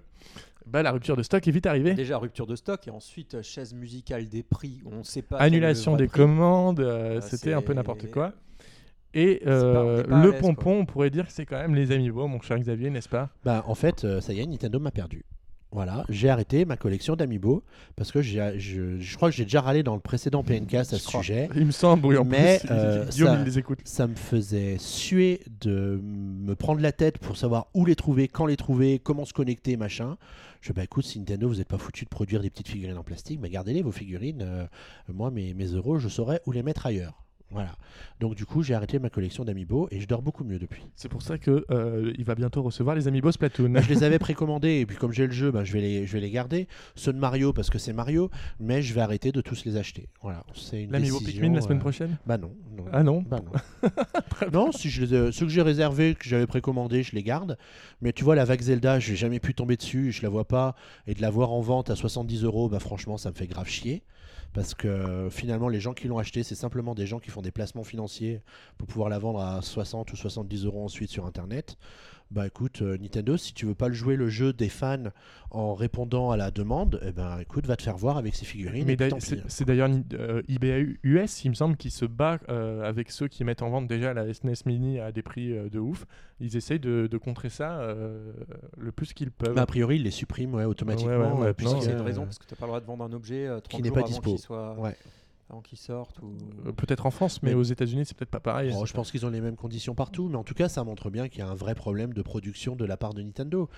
bah, la rupture de stock est vite arrivée. Déjà rupture de stock et ensuite euh, chaise musicale des prix on ne sait pas. Annulation des commandes, euh, Euh, c'était un peu n'importe quoi. Et euh, pas le pompon, quoi. on pourrait dire que c'est quand même les Amiibo, mon cher Xavier, n'est-ce pas? Bah, en fait, euh, ça y est, Nintendo m'a perdu. Voilà, j'ai arrêté ma collection d'amiibo parce que je, je crois que j'ai déjà râlé dans le précédent PNcast à ce crois. sujet. Il me semble, oui, en Mais, plus, euh, Guillaume, ça- il les écoute. Ça me faisait suer de me prendre la tête pour savoir où les trouver, quand les trouver, comment se connecter, machin. Je bah écoute, si Nintendo, vous n'êtes pas foutu de produire des petites figurines en plastique, mais gardez-les vos figurines. Euh, moi, mes, mes euros, je saurais où les mettre ailleurs. Voilà. Donc du coup, j'ai arrêté ma collection d'amiibo et je dors beaucoup mieux depuis. C'est pour ça que euh, il va bientôt recevoir les Amiibo Splatoon. Bah, je les avais précommandés et puis comme j'ai le jeu, bah, je, vais les, je vais les garder. Ceux de Mario parce que c'est Mario, mais je vais arrêter de tous les acheter. Voilà, c'est une L'Amiibo Pikmin la semaine euh, prochaine? Bah non. non. Ah non? Bah non. non, si je les ai- ceux que j'ai réservés, que j'avais précommandés, je les garde. Mais tu vois, la vague Zelda, j'ai jamais pu tomber dessus, je la vois pas. Et de la voir en vente à 70 euros, bah franchement, ça me fait grave chier. Parce que euh, finalement, les gens qui l'ont acheté, c'est simplement des gens qui font des placements financiers pour pouvoir la vendre à 60 ou 70 euros ensuite sur Internet. Bah écoute, euh, Nintendo, si tu veux pas le jouer le jeu des fans en répondant à la demande, eh ben écoute, va te faire voir avec ces figurines. Mais c'est d'ailleurs euh, eBay US, il me semble, qui se bat euh, avec ceux qui mettent en vente déjà la SNES Mini à des prix euh, de ouf. Ils essayent de, de contrer ça euh, le plus qu'ils peuvent. Bah, a priori, ils les suppriment ouais, automatiquement. Ouais, ouais, puisque, C'est une raison parce que tu n'as pas le droit de vendre un objet 30 n'est jours pas dispo. qu'il soit Ouais. Avant qu'il sorte ou Euh, Peut-être en France, mais, Mais- aux États-Unis, c'est peut-être pas pareil. Bon, je pense qu'ils ont les mêmes conditions partout, mais en tout cas, ça montre bien qu'il y a un vrai problème de production de la part de Nintendo.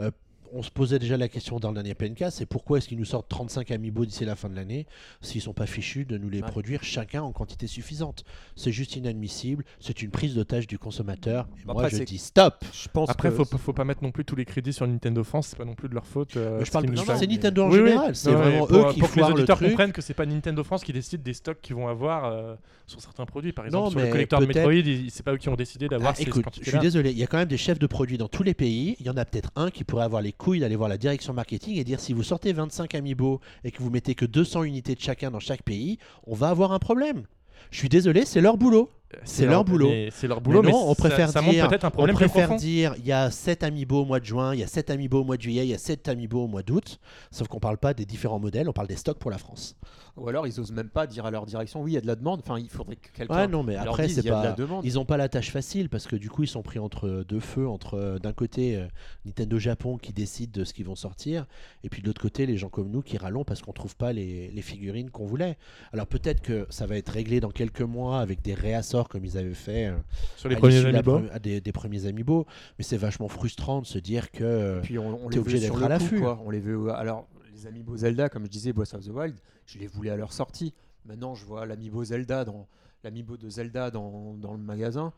Euh, on se posait déjà la question dans le dernier PNK, c'est pourquoi est-ce qu'ils nous sortent 35 amiibo d'ici la fin de l'année s'ils sont pas fichus de nous les Ouais. produire chacun en quantité suffisante? C'est juste inadmissible, c'est une prise d'otage du consommateur. Et Bah moi, après, je c'est- dis stop je pense Après, que faut, faut pas mettre non plus tous les crédits sur Nintendo France, c'est pas non plus de leur faute. euh, Je parle non, non, fait- c'est Nintendo en Oui, oui. général, c'est Non, mais vraiment pour, eux qui pour que les le auditeurs truc. comprennent que c'est pas Nintendo France qui décide des stocks qu'ils vont avoir euh, sur certains produits. Par exemple, Non, sur le collecteur de Metroid, c'est pas eux qui ont décidé d'avoir Ah, ces écoute, je suis désolé, il y a quand même des chefs de produits dans tous les pays. Il y en a peut-être un qui pourrait avoir les couilles d'aller voir la direction marketing et dire si vous sortez 25 amiibo et que vous mettez que 200 unités de chacun dans chaque pays, on va avoir un problème. Je suis désolé, c'est leur boulot. C'est leur boulot. C'est leur boulot, Mais mais, non, on préfère ça, dire- un On préfère dire il y a 7 amiibo au mois de juin, il y a 7 amiibo au mois de juillet, il y a 7 amiibo au mois d'août. Sauf qu'on parle pas des différents modèles, on parle des stocks pour la France. Ou alors ils osent même pas dire à leur direction oui il y a de la demande. Enfin il faudrait que quelqu'un Ouais, non, mais leur après, dise c'est il y a de la pas. demande. Ils ont pas la tâche facile parce que du coup, ils sont pris entre deux feux. Entre euh, d'un côté euh, Nintendo Japon qui décide de ce qu'ils vont sortir, et puis de l'autre côté, les gens comme nous qui râlons parce qu'on trouve pas les, les figurines qu'on voulait. Alors peut-être que ça va être réglé dans quelques mois avec des réassorts comme ils avaient fait euh, Sur les à premiers amiibo. pre- des, des premiers amiibo. Mais c'est vachement frustrant de se dire que. Puis on, on T'es les obligé veut sur d'être le à coup, l'affût. quoi. On les veut. Alors les amiibo Zelda, comme je disais, Breath of the Wild, je les voulais à leur sortie. Maintenant, je vois l'amiibo Zelda dans l'amiibo de Zelda dans, dans le magasin.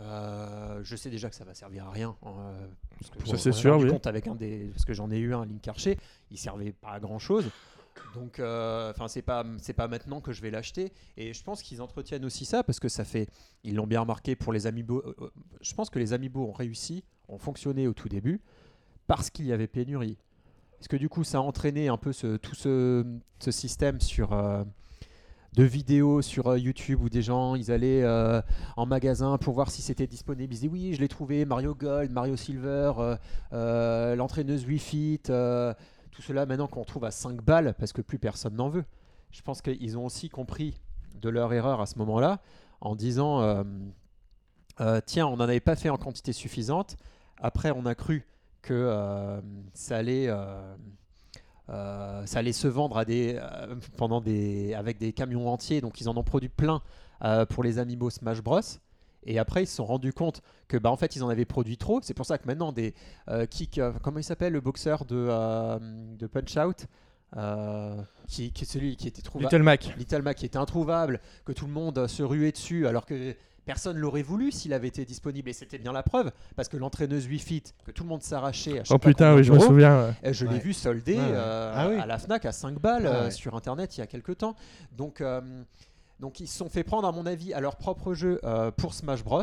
Euh, je sais déjà que ça va servir à rien. euh, parce que Ça, c'est sûr, oui. compte avec un des, parce que j'en ai eu un Link Archer, il servait pas à grand chose. Donc, euh, enfin, c'est pas, c'est pas maintenant que je vais l'acheter. Et je pense qu'ils entretiennent aussi ça parce que ça fait, ils l'ont bien remarqué pour les amiibo. euh, euh, je pense que les amiibo ont réussi, ont fonctionné au tout début parce qu'il y avait pénurie. Parce que du coup, ça a entraîné un peu tout ce, système sur euh, de vidéos sur euh, YouTube où des gens ils allaient euh, en magasin pour voir si c'était disponible? Ils disaient oui, je l'ai trouvé, Mario Gold, Mario Silver, l'entraîneuse Wii Fit, tout cela maintenant qu'on trouve à 5 balles parce que plus personne n'en veut. Je pense qu'ils ont aussi compris de leur erreur à ce moment-là en disant tiens, on n'en avait pas fait en quantité suffisante. Après, on a cru que euh, ça allait. euh, euh, ça allait se vendre à des, euh, pendant des, avec des camions entiers, donc ils en ont produit plein euh, pour les Amiibo Smash Bros. Et après, ils se sont rendus compte que, bah, en fait, ils en avaient produit trop. C'est pour ça que maintenant, des kick, euh, comment il s'appelle, le boxeur de, de Punch Out, euh, qui, qui est celui qui était trouvé Little Mac. Little Mac qui était introuvable, que tout le monde se ruait dessus, alors que personne l'aurait voulu s'il avait été disponible. Et c'était bien la preuve, parce que l'entraîneuse Wii Fit, que tout le monde s'arrachait à je sais Oh putain, oui, je me souviens. ouais. euh, Je l'ai Ouais. vu Ouais, ouais. euh, Ah oui. à la Fnac à 5 balles Ouais, euh, sur internet il y a quelques temps. Donc, euh, donc ils se sont fait prendre, à mon avis, à leur propre jeu pour Smash Bros.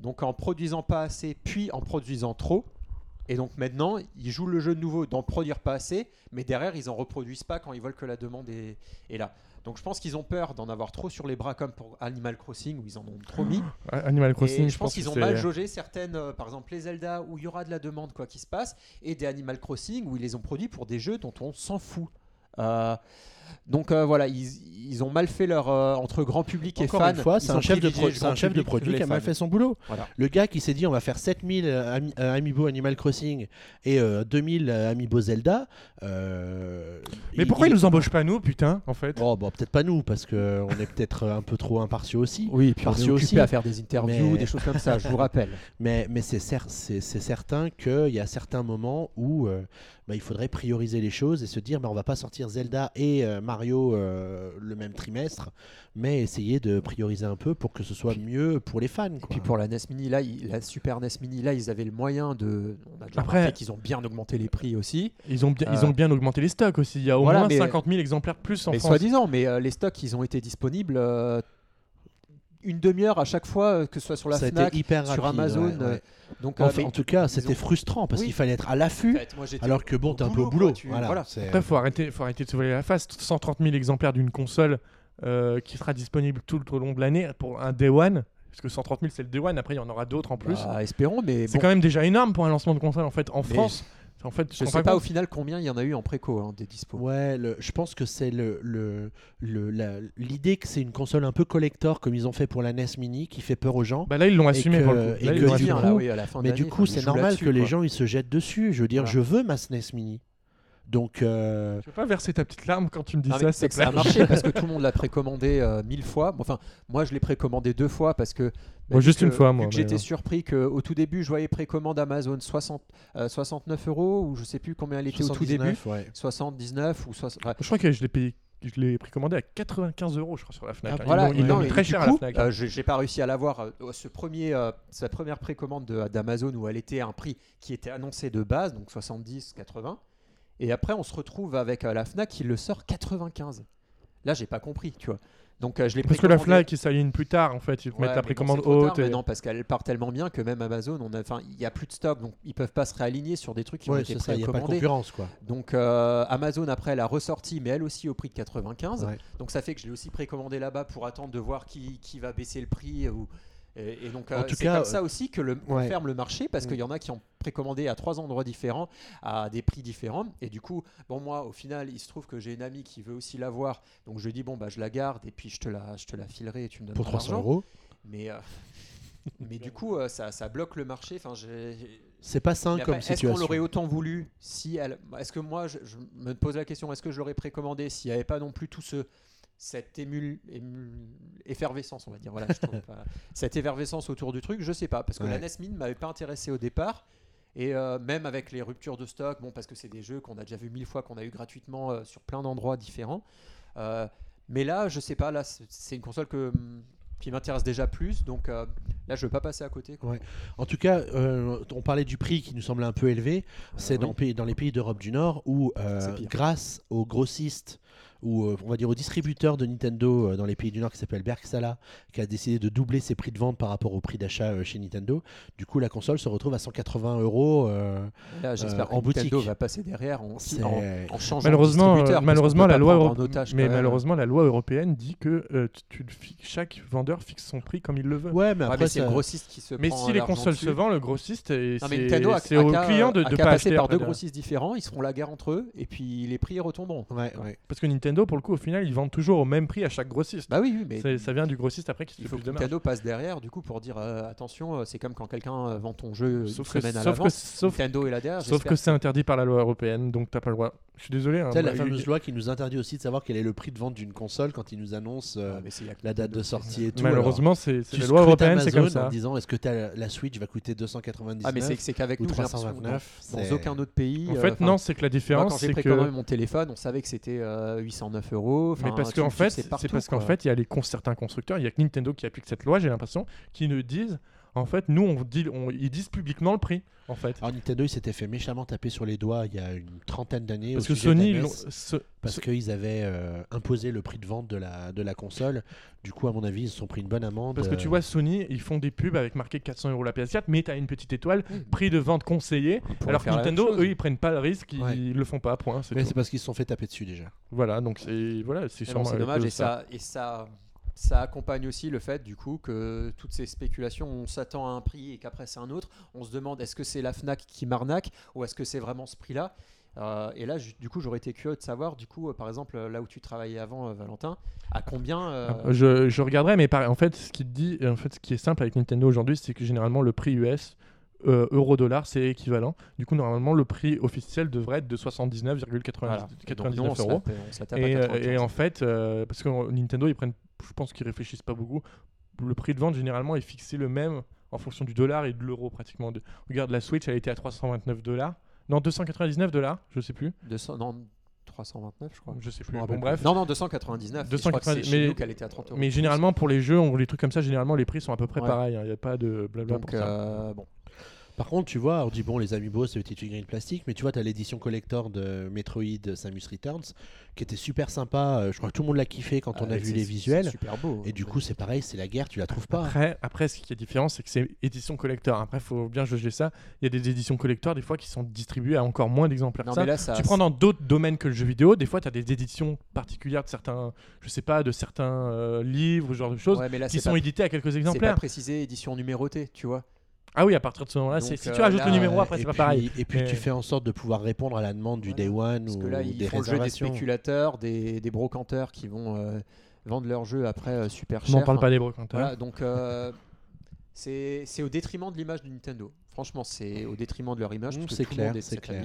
Donc en produisant pas assez, puis en produisant trop. Et donc maintenant, ils jouent le jeu de nouveau d'en produire pas assez, mais derrière, ils en reproduisent pas quand ils veulent que la demande est, est là. Donc je pense qu'ils ont peur d'en avoir trop sur les bras, comme pour Animal Crossing, où ils en ont trop mis. Animal Crossing, Et je pense qu'ils ont mal jaugé certaines, euh, par exemple les Zelda où il y aura de la demande quoi qui se passe, et des Animal Crossing où ils les ont produits pour des jeux dont on s'en fout. Euh, donc euh, voilà, ils, ils ont mal fait leur euh, entre grand public et Encore fans. une fois, ils c'est un chef de, pro- un chef de que produit qui a mal fait son boulot. Voilà. Le gars qui s'est dit on va faire 7000 euh, ami- euh, Amiibo Animal Crossing et euh, 2000 euh, Amiibo Zelda. euh, Mais pourquoi ils nous embauchent pas, nous, putain, en fait? Oh, bon, peut-être pas nous, parce qu'on est peut-être un peu trop impartiaux aussi. Oui, puis on est aussi. à faire des interviews, Mais- des choses comme ça, je vous rappelle. Mais, mais c'est cer- c'est- c'est certain qu'il y a certains moments où euh, bah, il faudrait prioriser les choses et se dire bah, on va pas sortir Zelda et Mario euh, le même trimestre, mais essayer de prioriser un peu pour que ce soit mieux pour les fans. quoi. Puis pour la NES Mini, là, la Super NES Mini, là, ils avaient le moyen de. On a déjà Après- qu'ils ont bien augmenté les prix aussi. Ils ont, bien, ils Euh, ont bien augmenté les stocks aussi. Il y a au voilà, moins mais- 50 000 exemplaires de plus en mais France. soi-disant, mais euh, les stocks, ils ont été disponibles euh, une demi-heure à chaque fois, euh, que ce soit sur la ça Fnac, sur. Amazon. ouais, euh, ouais. Donc, euh, Enfin, en tout cas, c'était ont- frustrant parce Oui. qu'il fallait être à en l'affût. fait, Alors que bon, t'es un peu au quoi, boulot. tu- Voilà, voilà. c'est- Après, faut arrêter, faut arrêter de se voiler la face. 130 000 exemplaires d'une console euh, qui sera disponible tout au long de l'année pour un Day One. Parce que 130 000, c'est le Day One. Après, il y en aura d'autres en plus. Bah, espérons, mais c'est bon, quand même déjà énorme pour un lancement de console en fait en Mais France. En fait, je me sais pas au final combien il y en a eu en préco hein, des dispos. Ouais, le- je pense que c'est le, le, le- la- l'idée que c'est une console un peu collector comme ils ont fait pour la NES Mini qui fait peur aux gens. Bah là, ils l'ont assumé fin Mais du coup, c'est normal que les gens ils se jettent dessus. Je veux dire, Voilà. je veux ma SNES Mini. Donc, euh, Tu peux pas verser ta petite larme quand tu me dis Non, ça, c'est que ça a marché parce que tout le monde l'a précommandé euh, mille fois. Enfin, moi je l'ai précommandé deux fois parce que. Juste que- une fois, moi, J'étais surpris qu'au tout début, je voyais précommande Amazon 60, euh, 69 euros ou je sais plus combien elle était au tout début. 79, ouais. 79 ou 60. enfin, Je crois que je l'ai payé. Je l'ai précommandé à 95 euros, je crois, sur la Fnac. Ah, hein. Voilà, ils l'ont mis très cher coup, à la Fnac. euh, j'ai j'ai pas réussi à l'avoir. euh, ce premier, euh, sa première précommande de- d'Amazon où elle était à un prix qui était annoncé de base, donc 70, 80. Et après, on se retrouve avec euh, la Fnac qui le sort 95. Là, j'ai pas compris, tu vois. Donc euh, je l'ai Parce que la. Fnac, ils s'alignent plus tard, en fait. Ils te Ouais, mettent la mais bon, précommande c'est trop tard, haute. mais et- non, parce qu'elle part tellement bien que même Amazon, on a, enfin, il y a plus de stock, donc ils peuvent pas se réaligner sur des trucs qui ont Ouais, été c'est ça, il n'y a pas de précommandés. concurrence, quoi. Donc euh, Amazon après elle a ressorti, mais elle aussi au prix de 95. Ouais. Donc ça fait que je l'ai aussi précommandé là-bas pour attendre de voir qui, qui va baisser le prix. Ou, et, et donc euh, c'est comme ça aussi que le, on ouais. ferme le marché parce Mm. qu'il y en a qui ont précommandé à trois endroits différents à des prix différents. Et du coup, bon moi au final il se trouve que j'ai une amie qui veut aussi l'avoir, donc je lui dis bon bah je la garde et puis je te la, je te la filerai et tu me donnes Pour 300 euros. Mais euh, mais du coup euh, ça, ça bloque le marché. Enfin C'est pas sain comme après, Est-ce qu'on situation. l'aurait autant voulu si elle Est-ce que moi, je, je me pose la question, est-ce que je l'aurais précommandé s'il n'y avait pas non plus tout ce cette émule, émule- effervescence, on va dire, voilà, je trouve pas- cette effervescence autour du truc, je sais pas, parce que Ouais. la NES Mini m'avait pas intéressé au départ. Et euh, même avec les ruptures de stock, bon, parce que c'est des jeux qu'on a déjà vu mille fois, qu'on a eu gratuitement euh, sur plein d'endroits différents. Euh, mais là, je sais pas, là, c'est- une console que, qui m'intéresse déjà plus, donc euh, là, je veux pas passer à côté. quoi. En tout cas, euh, on parlait du prix qui nous semble un peu élevé. C'est Euh, dans, oui. pays- dans les pays d'Europe du Nord où, grâce aux grossistes ou euh, on va dire au distributeur de Nintendo euh, dans les pays du Nord qui s'appelle Bergsala, qui a décidé de doubler ses prix de vente par rapport au prix d'achat euh, chez Nintendo. Du coup, la console se retrouve à 180 euros. euh, Là, j'espère Euh, que en Nintendo boutique. va passer derrière en, en, en changeant Malheureusement, de euh, malheureusement, la loi, en otage, mais malheureusement, la loi européenne dit que euh, tu- tu chaque vendeur fixe son prix comme il le veut. Ouais, mais après, c'est le grossiste qui se Mais prend si les consoles dessus. se vendent, le grossiste, et Non, mais c'est au client de pas passer acheter par deux grossistes différents, ils se feront la guerre entre eux et puis les prix retomberont. Ouais, ouais. Parce que Nintendo, pour le coup, au final, ils vendent toujours au même prix à chaque grossiste. Bah oui, oui, mais Ça vient du grossiste après qui se il fait faut plus que de marge. Nintendo passe derrière du coup pour dire euh, attention, euh, c'est comme quand quelqu'un euh, vend ton jeu Sauf une que, semaine à sauf, que, l'avance. sauf, Nintendo est là derrière. sauf que j'espère c'est interdit par la loi européenne, donc t'as pas le droit. Je suis désolé. hein, Tu sais, la fameuse il- loi qui nous interdit aussi de savoir quel est le prix de vente d'une console quand ils nous annoncent euh, Ah, c'est- que la date de sortie et tout. Malheureusement, c'est c'est la loi européenne, c'est comme Amazon ça. en disant est-ce que la Switch va coûter 299 Ah mais c'est c'est qu'avec ou nous, j'ai l'impression que 329 dans, dans c'est- aucun autre pays. En euh, fait, enfin, non, c'est que la différence, quand j'ai c'est précommandé que. mon téléphone, on savait que c'était euh, 809 euros. Mais parce qu'en fait, c'est parce qu'en fait, il y a les cons- certains constructeurs, il y a que Nintendo qui applique cette loi, j'ai l'impression, qui nous disent, en fait, nous, on dit, on- ils disent publiquement le prix, en fait. Alors Nintendo il s'était fait méchamment taper sur les doigts il y a une trentaine d'années Parce au que sujet de la Sony, ils NES, l'ont- ce- parce ce- qu'ils avaient euh, imposé le prix de vente de la, de la console. Du coup, à mon avis, ils se sont pris une bonne amende. Parce que tu euh, vois, Sony, ils font des pubs avec marqué 400 euros la PS4, mais tu as une petite étoile, Mm. prix de vente conseillé. Ils Alors que Nintendo, eux, ils prennent pas le risque, ils Ouais. le font pas, point. Mais c'est parce qu'ils se sont fait taper dessus déjà. Voilà, donc c'est voilà, c'est bon, à dommage ça, et ça, ça accompagne aussi le fait du coup que toutes ces spéculations, on s'attend à un prix et qu'après c'est un autre. On se demande est-ce que c'est la Fnac qui m'arnaque ou est-ce que c'est vraiment ce prix-là? Euh, Et là, du coup, j'aurais été curieux de savoir, du coup, euh, par exemple, euh, là où tu travaillais avant, euh, Valentin, à combien Ah, Je, je regarderai, mais par- en fait, ce qui dit, en fait, ce qui est simple avec Nintendo aujourd'hui, c'est que généralement le prix US euh, euro-dollar, c'est équivalent. Du coup, normalement, le prix officiel devrait être de 79,99 voilà. Euros. Et, 95. et en fait, euh, parce que Nintendo, ils prennent, je pense qu'ils réfléchissent pas beaucoup. Le prix de vente, généralement, est fixé le même en fonction du dollar et de l'euro pratiquement. De- Regarde, la Switch, elle était à 329 dollars. Non, 299 dollars, je sais plus. 200, non, 329, je crois. Je sais plus. Bon, bref. Non, non, 299. Et je crois que c'est 290, chez mais- nous qu'elle était à 30 euros. Mais généralement, pour les jeux, on- les trucs comme ça, généralement, les prix sont à peu près Ouais. pareils. Il n'y a pas de blabla Donc, pour ça. euh, bon. Par contre, tu vois, on dit bon, les Amiibo, c'est des petites figurines plastiques, mais tu vois, tu as l'édition collector de Metroid Samus Returns, qui était super sympa. euh, Je crois que tout le monde l'a kiffé quand on a Ah, vu c'est- les c'est visuels. super beau. Et du coup, c'est pareil, c'est la guerre, tu la trouves pas. Après, après, ce qui est différent, c'est que c'est édition collector. Après, il faut bien juger ça. Il y a des éditions collector, des fois, qui sont distribuées à encore moins d'exemplaires. que non, ça. mais là, ça, tu prends dans d'autres domaines que le jeu vidéo, des fois, tu as des éditions particulières de certains, je sais pas, de certains euh, livres, ce genre de choses, Ouais, mais là, qui sont pas- édités à quelques C'est pas exemplaires. précisé édition numérotée, tu vois. Ah oui, à partir de ce moment-là, si euh, tu rajoutes là, le numéro, euh, après, c'est pas pareil. Et puis Mais- tu fais en sorte de pouvoir répondre à la demande du. Day One Parce ou que là, ils des font le jeu des spéculateurs, des, des brocanteurs qui vont euh, vendre leur jeu après euh, super Je m'en cher. parle Enfin, pas des brocanteurs. Voilà, donc euh, c'est c'est au détriment de l'image de Nintendo. Franchement, c'est au détriment de leur image. Mmh, parce que c'est tout le clair, monde est de c'est clair.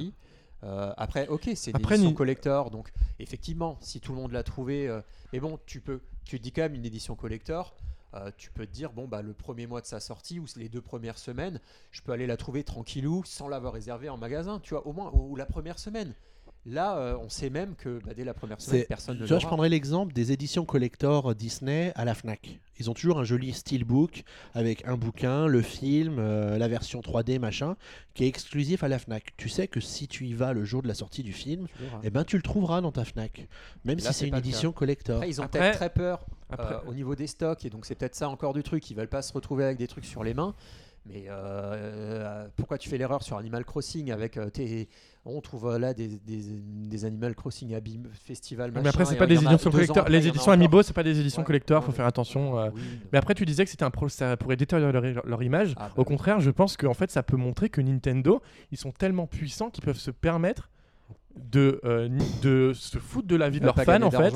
Euh, après, ok, c'est une Après, édition Ni- collector, donc effectivement, si tout le monde l'a trouvé, euh, mais bon, tu peux, tu te dis quand même une édition collector. Euh, tu peux te dire bon bah le premier mois de sa sortie ou les deux premières semaines, je peux aller la trouver tranquillou sans l'avoir réservée en magasin, tu vois, au moins ou, ou la première semaine. Là, euh, on sait même que bah, dès la première semaine, C'est- personne ne Tu vois, je prendrais l'exemple des éditions collector Disney à la Fnac. Ils ont toujours un joli steelbook avec un bouquin, le film, euh, la version 3D, machin, qui est exclusif à la Fnac. Tu sais que si tu y vas le jour de la sortie du film, Tu eh ben tu le trouveras dans ta Fnac, même Là, si c'est une édition collector. Après, ils ont peut-être très peur Après, euh, au niveau des stocks, et donc c'est peut-être ça encore du truc. Ils veulent pas se retrouver avec des trucs sur les mains. Mais euh, pourquoi tu fais l'erreur sur Animal Crossing avec euh, tes... On trouve euh, là des, des, des Animal Crossing Abîme Festival. mais machin, après, c'est pas il des en éditions collector. Les en éditions. Amiibo, c'est pas des éditions collector, faut mais- faire attention. euh. Oui, Mais après, tu disais que c'était un pro- ça pourrait détériorer leur, leur image. Ah, bah Au contraire, je pense qu'en fait, ça peut montrer que Nintendo, ils sont tellement puissants qu'ils peuvent se permettre de, euh, de se foutre de la vie de leurs pas fans en fait.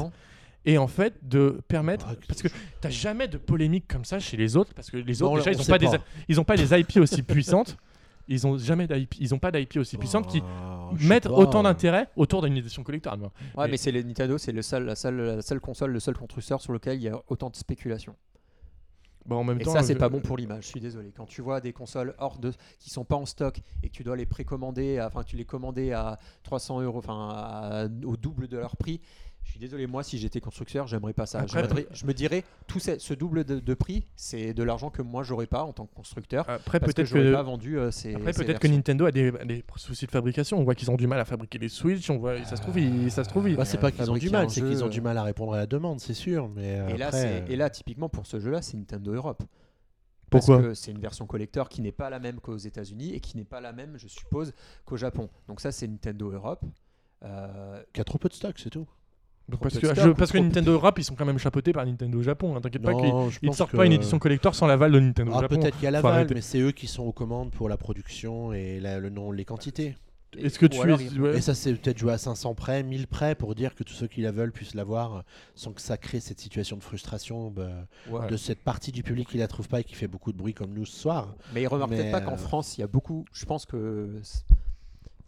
Et en fait de permettre parce que t'as jamais de polémique comme ça chez les autres parce que les autres Non, déjà on ils ont pas, pas. des ils ont pas des IP aussi puissantes ils ont jamais d'IP ils ont pas d'IP aussi puissantes qui Ah, je sais mettent pas. autant d'intérêt autour d'une édition collector. Ouais, mais c'est le Nintendo, c'est le seul, la, seule, la seule console, le seul constructeur sur lequel il y a autant de spéculation. Bon, en même Et temps ça, c'est je- pas bon pour l'image. Je suis désolé. Quand tu vois des consoles hors de, qui sont pas en stock et que tu dois les précommander, à- enfin tu les commander à 300 euros, enfin à- au double de leur prix. Je suis désolé, moi, si j'étais constructeur, j'aimerais pas ça. Après- je, me dirais- je me dirais, tout ce, ce double de, de prix, c'est de l'argent que moi j'aurais pas en tant que constructeur. après Parce que peut-être j'aurais que pas vendu euh, ces. Après, ces peut-être que. Nintendo a des, des soucis de fabrication. On voit qu'ils ont du mal à fabriquer les Switch. On voit, ça se trouve, ils- ça se trouve, ils- Bah, c'est pas qu'ils ont du mal, c'est qu'ils ont euh, du mal à répondre à la demande, c'est sûr. Mais euh, Et là, après, c'est- et là, typiquement pour ce jeu-là, c'est Nintendo Europe. Pourquoi Parce que c'est une version collector qui n'est pas la même qu'aux États-Unis et qui n'est pas la même, je suppose, qu'au Japon. Donc ça, c'est Nintendo Europe. Euh, qui a trop peu de stock, c'est tout. Parce que, je- parce Nintendo Europe, ils sont quand même chapeautés par Nintendo Japon. hein, T'inquiète pas qu'ils ils ne sortent que- pas une édition collector sans l'aval de Nintendo Ah, Japon. peut-être qu'il y a l'aval, mais c'est eux qui sont aux commandes pour la production et la- le nom, les quantités. Est-ce que tu alors, es. il- ouais. Et ça, c'est peut-être jouer à 500 près, 1000 près pour dire que tous ceux qui la veulent puissent l'avoir sans que ça crée cette situation de frustration bah, ouais. de cette partie du public qui la trouve pas et qui fait beaucoup de bruit comme nous ce soir. Mais il remarque peut-être pas qu'en euh, France, il y a beaucoup. Je pense que.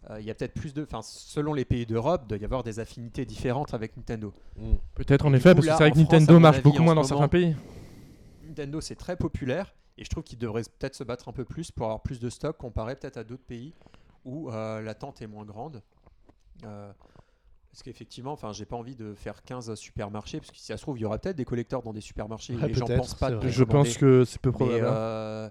Euh, il y a peut-être plus de. Enfin, selon les pays d'Europe, il doit y avoir des affinités différentes avec Nintendo. Peut-être en effet, coup, parce que c'est vrai que France, Nintendo marche avis, beaucoup moins dans certains pays. Nintendo, c'est très populaire et je trouve qu'ils devraient peut-être se battre un peu plus pour avoir plus de stock comparé peut-être à d'autres pays où euh, l'attente est moins grande. Euh, parce qu'effectivement, enfin, j'ai pas envie de faire 15 supermarchés parce que si ça se trouve, il y aura peut-être des collecteurs dans des supermarchés Ouais, et les gens pensent pas de. Je pense que c'est peu probable. hein. euh,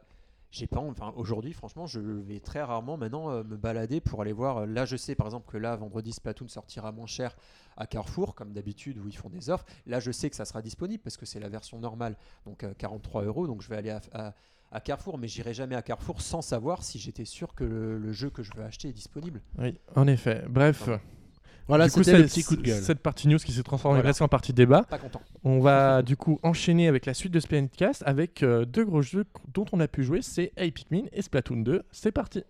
j'ai pas, enfin aujourd'hui, franchement, je vais très rarement maintenant euh, me balader pour aller voir. euh, Là, je sais par exemple que là, vendredi, Splatoon sortira moins cher à Carrefour, comme d'habitude où ils font des offres. Là, je sais que ça sera disponible parce que c'est la version normale, donc euh, 43 euros. Donc je vais aller à, à- à Carrefour, mais j'irai jamais à Carrefour sans savoir si j'étais sûr que le, le jeu que je veux acheter est disponible. Oui, en effet. Bref. Enfin, Voilà, du coup, c'était le c'est- petit coup de gueule. Cette partie news qui s'est transformée Voilà. presque en partie débat. Pas content. On va du coup enchaîner avec la suite de Splatcast avec euh, deux gros jeux dont on a pu jouer, c'est Hey Pikmin et Splatoon 2. C'est parti.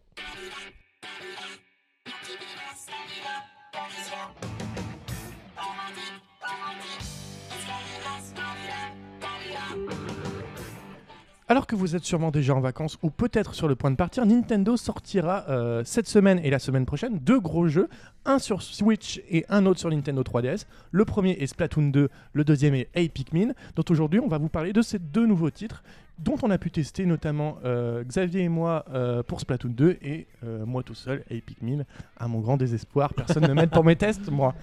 Alors que vous êtes sûrement déjà en vacances ou peut-être sur le point de partir, Nintendo sortira euh, cette semaine et la semaine prochaine deux gros jeux, un sur Switch et un autre sur Nintendo 3DS. Le premier est Splatoon 2, le deuxième est Hey Pikmin. dont aujourd'hui on va vous parler de ces deux nouveaux titres dont on a pu tester notamment euh, Xavier et moi euh, pour Splatoon 2 et euh, moi tout seul, Hey Pikmin, à mon grand désespoir. Personne ne m'aide pour mes tests, moi.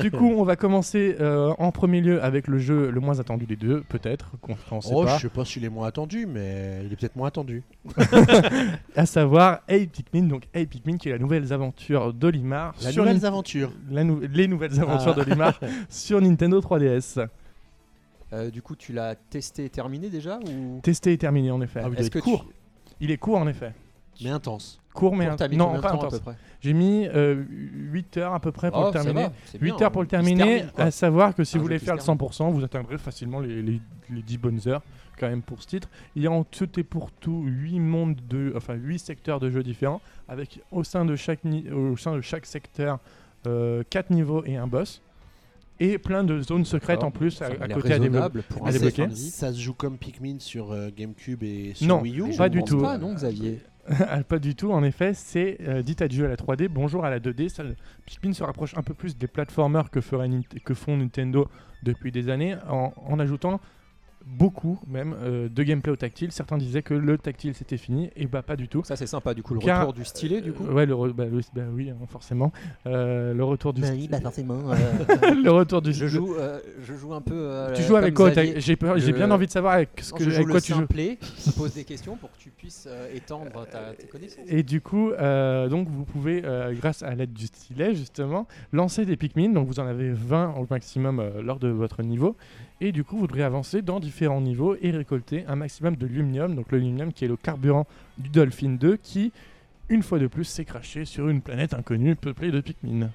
Du coup, on va commencer en premier lieu avec le jeu le moins attendu des deux, peut-être, qu'on on sait Oh, pas. je sais pas s'il est moins attendu, mais il est peut-être moins attendu. à savoir Hey Pikmin, donc Hey Pikmin qui est la nouvelle aventure d'Olimar La sur nouvelle aventure. la nou- les nouvelles aventures Ah. d'Olimar sur Nintendo 3DS. Euh, du coup, tu l'as testé et terminé déjà ou? Testé et terminé en effet. Ah oui, Est-ce être que court, tu... Il est court en effet. mais intense. Court mais mis non pas intense. peu près J'ai mis euh, 8 heures à peu près pour Oh, le terminer. va, c'est 8 bien, heures pour le terminer, termine, à savoir que si Un vous voulez faire le se termine. 100%, vous atteindrez facilement les, les, les 10 bonnes heures quand même pour ce titre. Il y a en tout et pour tout 8 mondes de enfin 8 secteurs de jeux différents avec au sein de chaque ni- au sein de chaque secteur 4 niveaux et un boss et plein de zones secrètes en plus à, côté à développer. raisonnable pour à débloquer. Ça se joue comme Pikmin sur euh, GameCube et sur Non, Wii U pas Je du tout. Pas, non, Xavier? Pas du tout, en effet, c'est euh, dit adieu à la 3D, bonjour à la 2D. Ça, Pikmin se rapproche un peu plus des platformers que, ferait Nint- que font Nintendo depuis des années en, en ajoutant beaucoup même euh, de gameplay au tactile. Certains disaient que le tactile c'était fini, et bah pas du tout. Ça c'est sympa du coup, le Car- retour du stylet du coup. Euh, ouais, le re- bah, oui, bah oui, hein, forcément. Euh, le retour du oui, bah forcément. le retour du je joue, euh, je joue un peu. euh, Tu joues avec quoi J'ai peur- j'ai Le- bien envie de savoir avec, ce Non, que, je avec quoi le tu joues. simplet, je pose des questions pour que tu puisses euh, étendre ta, tes connaissances. Et du coup, euh, donc vous pouvez, euh, grâce à l'aide du stylet justement, lancer des Pikmin. Donc vous en avez 20 au maximum euh, lors de votre niveau. Et du coup, vous devrez avancer dans différents niveaux et récolter un maximum de luminium. Donc le qui est le carburant du Dolphin 2 qui, une fois de plus, s'est craché sur une planète inconnue peuplée de Pikmin.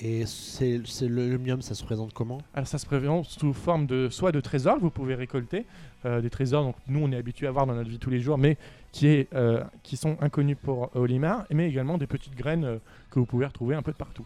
Et c'est c'est le lumium, ça se présente comment? Alors ça se présente sous forme de soit de trésors que vous pouvez récolter, euh, des trésors donc nous on est habitué à voir dans notre vie tous les jours, mais qui, est, euh, qui sont inconnus pour Olimar, mais également des petites graines euh, que vous pouvez retrouver un peu de partout.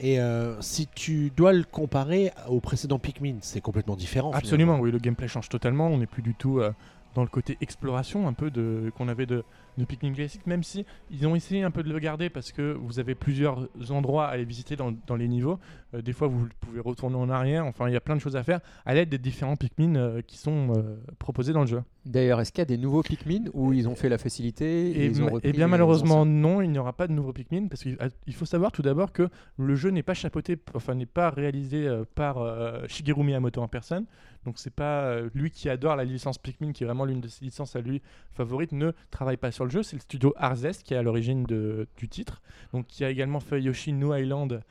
Et euh, si tu dois le comparer au précédent Pikmin, c'est complètement différent. Absolument, oui, le gameplay change totalement. On n'est plus du tout euh, dans le côté exploration un peu de qu'on avait de, Pikmin classique, même si ils ont essayé un peu de le garder parce que vous avez plusieurs endroits à aller visiter dans, les niveaux. Euh, des fois, vous pouvez retourner en arrière. Enfin, il y a plein de choses à faire à l'aide des différents Pikmin qui sont proposés dans le jeu. D'ailleurs, est-ce qu'il y a des nouveaux Pikmin où ils ont fait la facilité Et, ils ont et bien malheureusement non, il n'y aura pas de nouveaux Pikmin parce qu'il faut savoir tout d'abord que le jeu n'est pas chapeauté, enfin n'est pas réalisé euh, par euh, Shigeru Miyamoto en personne. Donc c'est pas euh, lui qui adore la licence Pikmin, qui est vraiment l'une de ses licences à lui favorites, ne travaille pas sur le jeu. C'est le studio Arzest qui est à l'origine du titre, donc qui a également fait Yoshi New Island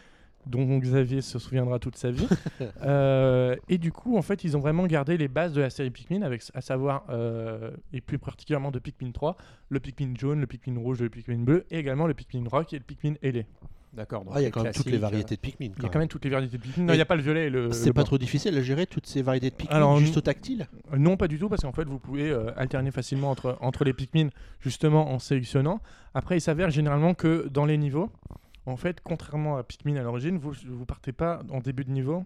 dont Xavier se souviendra toute sa vie. Euh, et du coup, en fait, ils ont vraiment gardé les bases de la série Pikmin, avec, à savoir, euh, et plus particulièrement de Pikmin 3, le Pikmin jaune, le Pikmin rouge, le Pikmin bleu, et également le Pikmin rock et le Pikmin ailé. D'accord. Ah, il y a quand même toutes les variétés de Pikmin. Il y a quand même toutes les variétés de Pikmin. Non, il n'y a pas le violet et le. C'est le pas blanc. trop difficile à gérer toutes ces variétés de Pikmin Alors, juste au tactile Euh, Non, pas du tout, parce qu'en fait, vous pouvez euh, alterner facilement entre, entre les Pikmin, justement en sélectionnant. Après, il s'avère généralement que dans les niveaux, en fait, contrairement à Pikmin à l'origine, vous ne partez pas en début de niveau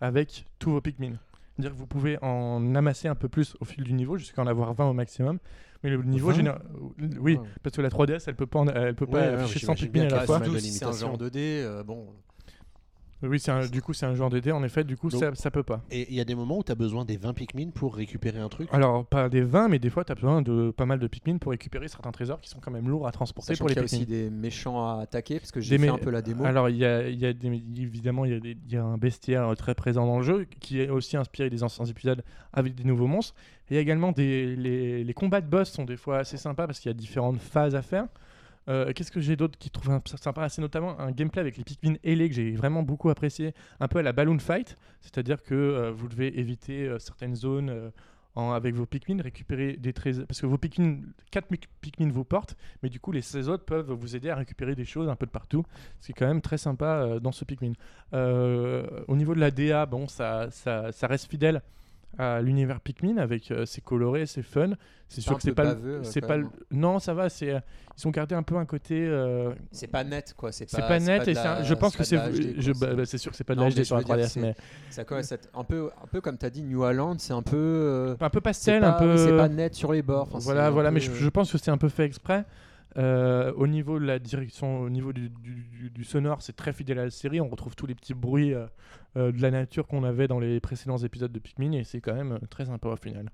avec tous vos Pikmin. C'est-à-dire que vous pouvez en amasser un peu plus au fil du niveau, jusqu'à en avoir 20 au maximum. Mais le niveau 20? général. Oui, Ouais. parce que la 3DS, elle peut pas, en- elle peut pas Ouais, afficher j'imagine 100 bien Pikmin à la a fois. c'est un jeu en limitations. 2D, euh, bon. Oui, c'est un- du coup, c'est un genre DD, en effet, du coup, Donc- ça, ça peut pas. Et il y a des moments où tu as besoin des 20 Pikmin pour récupérer un truc? Alors, pas des 20, mais des fois, tu as besoin de pas mal de Pikmin pour récupérer certains trésors qui sont quand même lourds à transporter Sachant pour les qu'il y a Pikmin. aussi des méchants à attaquer, parce que j'ai fait mé- un peu la démo. Alors, il y a, il y a des- évidemment, il y, a des- il y a un bestiaire euh, très présent dans le jeu qui est aussi inspiré des anciens épisodes avec des nouveaux monstres. Et il y a également des, les, les combats de boss sont des fois assez sympas parce qu'il y a différentes phases à faire. Euh, Qu'est-ce que j'ai d'autre qui trouve sympa? C'est notamment un gameplay avec les Pikmin ailés que j'ai vraiment beaucoup apprécié, un peu à la Balloon Fight, c'est-à-dire que euh, vous devez éviter euh, certaines zones avec vos Pikmin, récupérer des trésors, parce que vos Pikmin, 4 Pikmin vous portent, mais du coup les 16 autres peuvent vous aider à récupérer des choses un peu de partout, ce qui est quand même très sympa dans ce Pikmin. Au niveau de la DA, bon, ça reste fidèle à l'univers Pikmin avec euh, c'est coloré, c'est fun. C'est sûr que c'est pas, euh, c'est pas, le- non, ça va. C'est, euh, ils ont gardé un peu un côté. euh, C'est pas net, quoi. C'est c'est pas, pas net et la- je pense que pas c'est, je- bah, bah, c'est sûr que c'est pas de la HD sur la veux dire, 3DS, c'est- mais Ça commence à être un peu, un peu comme tu as dit, New Holland, c'est un peu. euh, un peu pastel, pas, un peu. C'est pas net sur les bords. voilà, voilà, mais je, euh, je pense que c'est un peu fait exprès. Euh, au niveau de la direction, au niveau du, du- du- du sonore, c'est très fidèle à la série. On retrouve tous les petits bruits euh, euh, de la nature qu'on avait dans les précédents épisodes de Pikmin et c'est quand même très sympa au final.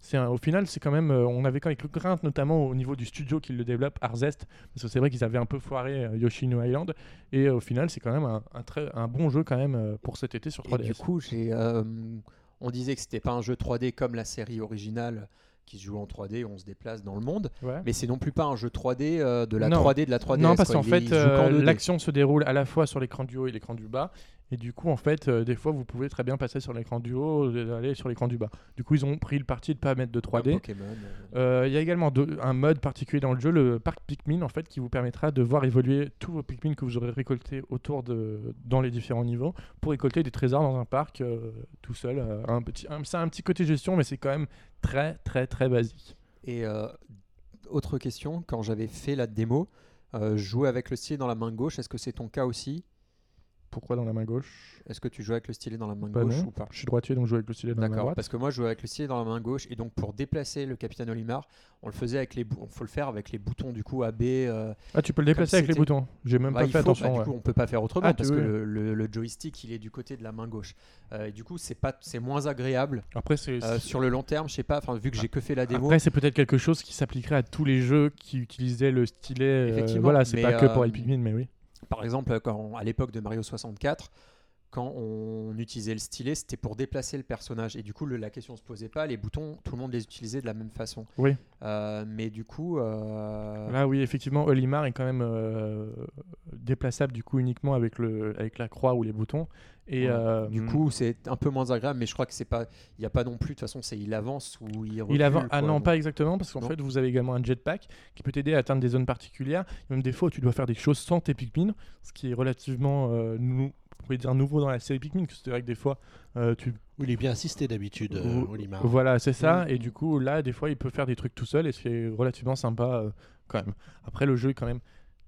C'est au final, c'est quand même, on avait quand même quelques craintes, notamment au niveau du studio qui le développe, Arzest, parce que c'est vrai qu'ils avaient un peu foiré Yoshi New Island, et au final, c'est quand même un, un très, un bon jeu quand même pour cet été sur Et 3DS. du coup, j'ai, on disait que c'était pas un jeu 3D comme la série originale qui se joue en 3D, on se déplace dans le monde, Ouais. mais c'est non plus pas un jeu 3D euh, de la Non. 3D de la 3D. Non, parce qu'en fait, euh, l'action se déroule à la fois sur l'écran du haut et l'écran du bas. Et du coup, en fait, euh, des fois, vous pouvez très bien passer sur l'écran du haut et aller sur l'écran du bas. Du coup, ils ont pris le parti de pas mettre de 3D. Pokémon. euh, Euh, Il y a également un mode particulier dans le jeu, le parc Pikmin, en fait, qui vous permettra de voir évoluer tous vos Pikmin que vous aurez récoltés autour de dans les différents niveaux pour récolter des trésors dans un parc euh, tout seul. euh, un petit, un- c'est un petit côté gestion, mais c'est quand même très, très, très basique. Et euh, autre question, quand j'avais fait la démo, euh, jouer avec le stylet dans la main gauche, est-ce que c'est ton cas aussi? Pourquoi dans la main gauche Est-ce que tu joues avec le stylet dans la main Bah gauche non. ou pas Je suis droitier, donc je joue avec le stylet dans la main droite. parce que moi je jouais avec le stylet dans la main gauche et donc pour déplacer le capitaine Olimar, on le faisait avec les on faut le faire avec les boutons du coup AB. euh, Ah, tu peux le déplacer avec les boutons. J'ai même bah, pas fait faut, attention. bah, ouais. Du coup, on peut pas faire autrement Ah, parce que le, le- le joystick il est du côté de la main gauche. Euh, et du coup, c'est pas c'est moins agréable Après, c'est Euh, sur le long terme. Je sais pas, enfin vu que j'ai que fait la démo. Après, c'est peut-être quelque chose qui s'appliquerait à tous les jeux qui utilisaient le stylet. euh, Effectivement, voilà, c'est pas que pour Min, mais oui. Par exemple, quand, à l'époque de Mario 64, quand on utilisait le stylet, c'était pour déplacer le personnage. Et du coup, le- la question se posait pas. Les boutons, tout le monde les utilisait de la même façon. Oui. Euh, mais du coup, euh, Là, oui, effectivement, Olimar est quand même euh, déplaçable du coup uniquement avec, le, avec la croix ou les boutons. Et Ouais. euh, du coup, c'est un peu moins agréable. Mais je crois que c'est pas. Il n'y a pas non plus. De toute façon, c'est il avance ou il recule. il avance. Ah non, Donc, pas exactement, parce qu'en fait, vous avez également un jetpack qui peut t'aider à atteindre des zones particulières. Même des fois tu dois faire des choses sans tes Pikmin, ce qui est relativement euh, nou- on pourrait dire nouveau dans la série Pikmin. que C'est vrai que des fois, euh, tu Il est bien assisté d'habitude, euh, Olimar. Voilà, c'est ça. Mhm. Et du coup, là, des fois, il peut faire des trucs tout seul et c'est relativement sympa euh, quand même. Après, le jeu est quand même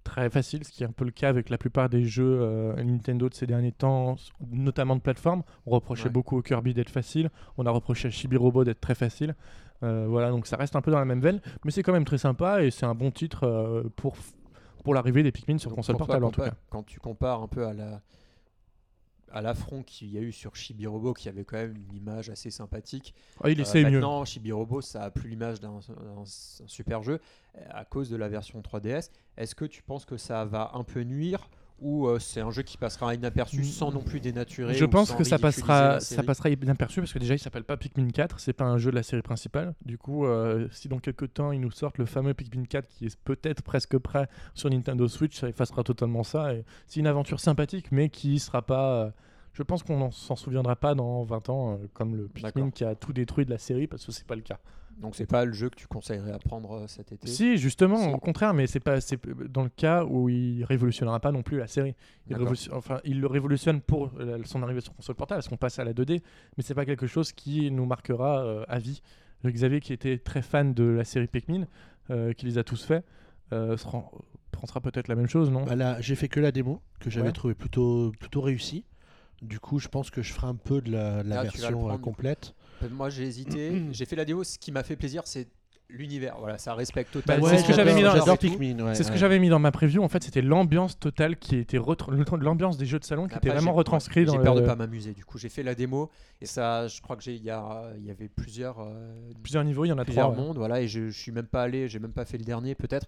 très facile, ce qui est un peu le cas avec la plupart des jeux euh, Nintendo de ces derniers temps, notamment de plateforme. On reprochait Ouais. beaucoup au Kirby d'être facile. On a reproché à Chibi Robo d'être très facile. Euh, voilà, donc ça reste un peu dans la même veine, mais c'est quand même très sympa et c'est un bon titre euh, pour, pour l'arrivée des Pikmin sur donc console portable en tout cas. Quand tu compares un peu à la à l'affront qu'il y a eu sur Chibi Robo, qui avait quand même une image assez sympathique. Ah, il Euh, essaie mieux. Maintenant, Chibi Robo, ça a plus l'image d'un d'un- un super jeu euh, à cause de la version 3DS. Est-ce que tu penses que ça va un peu nuire ou euh, c'est un jeu qui passera inaperçu sans non plus dénaturer Je pense que ça passera, ça passera inaperçu parce que déjà il s'appelle pas Pikmin 4, c'est pas un jeu de la série principale. Du coup, euh, si dans quelques temps ils nous sortent le fameux Pikmin 4 qui est peut-être presque prêt sur Nintendo Switch, ça effacera totalement ça. C'est une aventure sympathique, mais qui sera pas. euh, je pense qu'on s'en souviendra pas dans 20 ans, comme le Pikmin qui a tout détruit de la série, parce que c'est pas le cas. Donc c'est pas le jeu que tu conseillerais à prendre euh, cet été? Si, justement, Si. au contraire, mais c'est pas, c'est dans le cas où il révolutionnera pas non plus la série. Il, enfin, il le révolutionne pour euh, son arrivée sur console portable, parce qu'on passe à la 2D, mais c'est pas quelque chose qui nous marquera euh, à vie. Le Xavier, qui était très fan de la série Pikmin, euh, qui les a tous faits, euh, se rend- pensera peut-être la même chose, non? Bah là, j'ai fait que la démo, que j'avais Ouais. trouvé plutôt, plutôt réussie. Du coup, je pense que je ferai un peu de la, de version complète. Moi j'ai hésité, j'ai fait la démo, ce qui m'a fait plaisir c'est l'univers, voilà, ça respecte Bah, totalement. c'est ce que j'avais mis dans- ouais, C'est ce que ouais. j'avais mis dans ma preview. En fait, c'était l'ambiance totale qui était l'ambiance des jeux de salon qui Après, était vraiment j'ai- retranscrite ouais, J'ai peur le- de pas m'amuser. Du coup, j'ai fait la démo et ça, je crois que j'ai, il y, a- il y avait plusieurs, euh, plusieurs niveaux. Il y en a plusieurs trois. ouais. mondes, voilà, et je, je suis même pas allé, j'ai même pas fait le dernier, peut-être.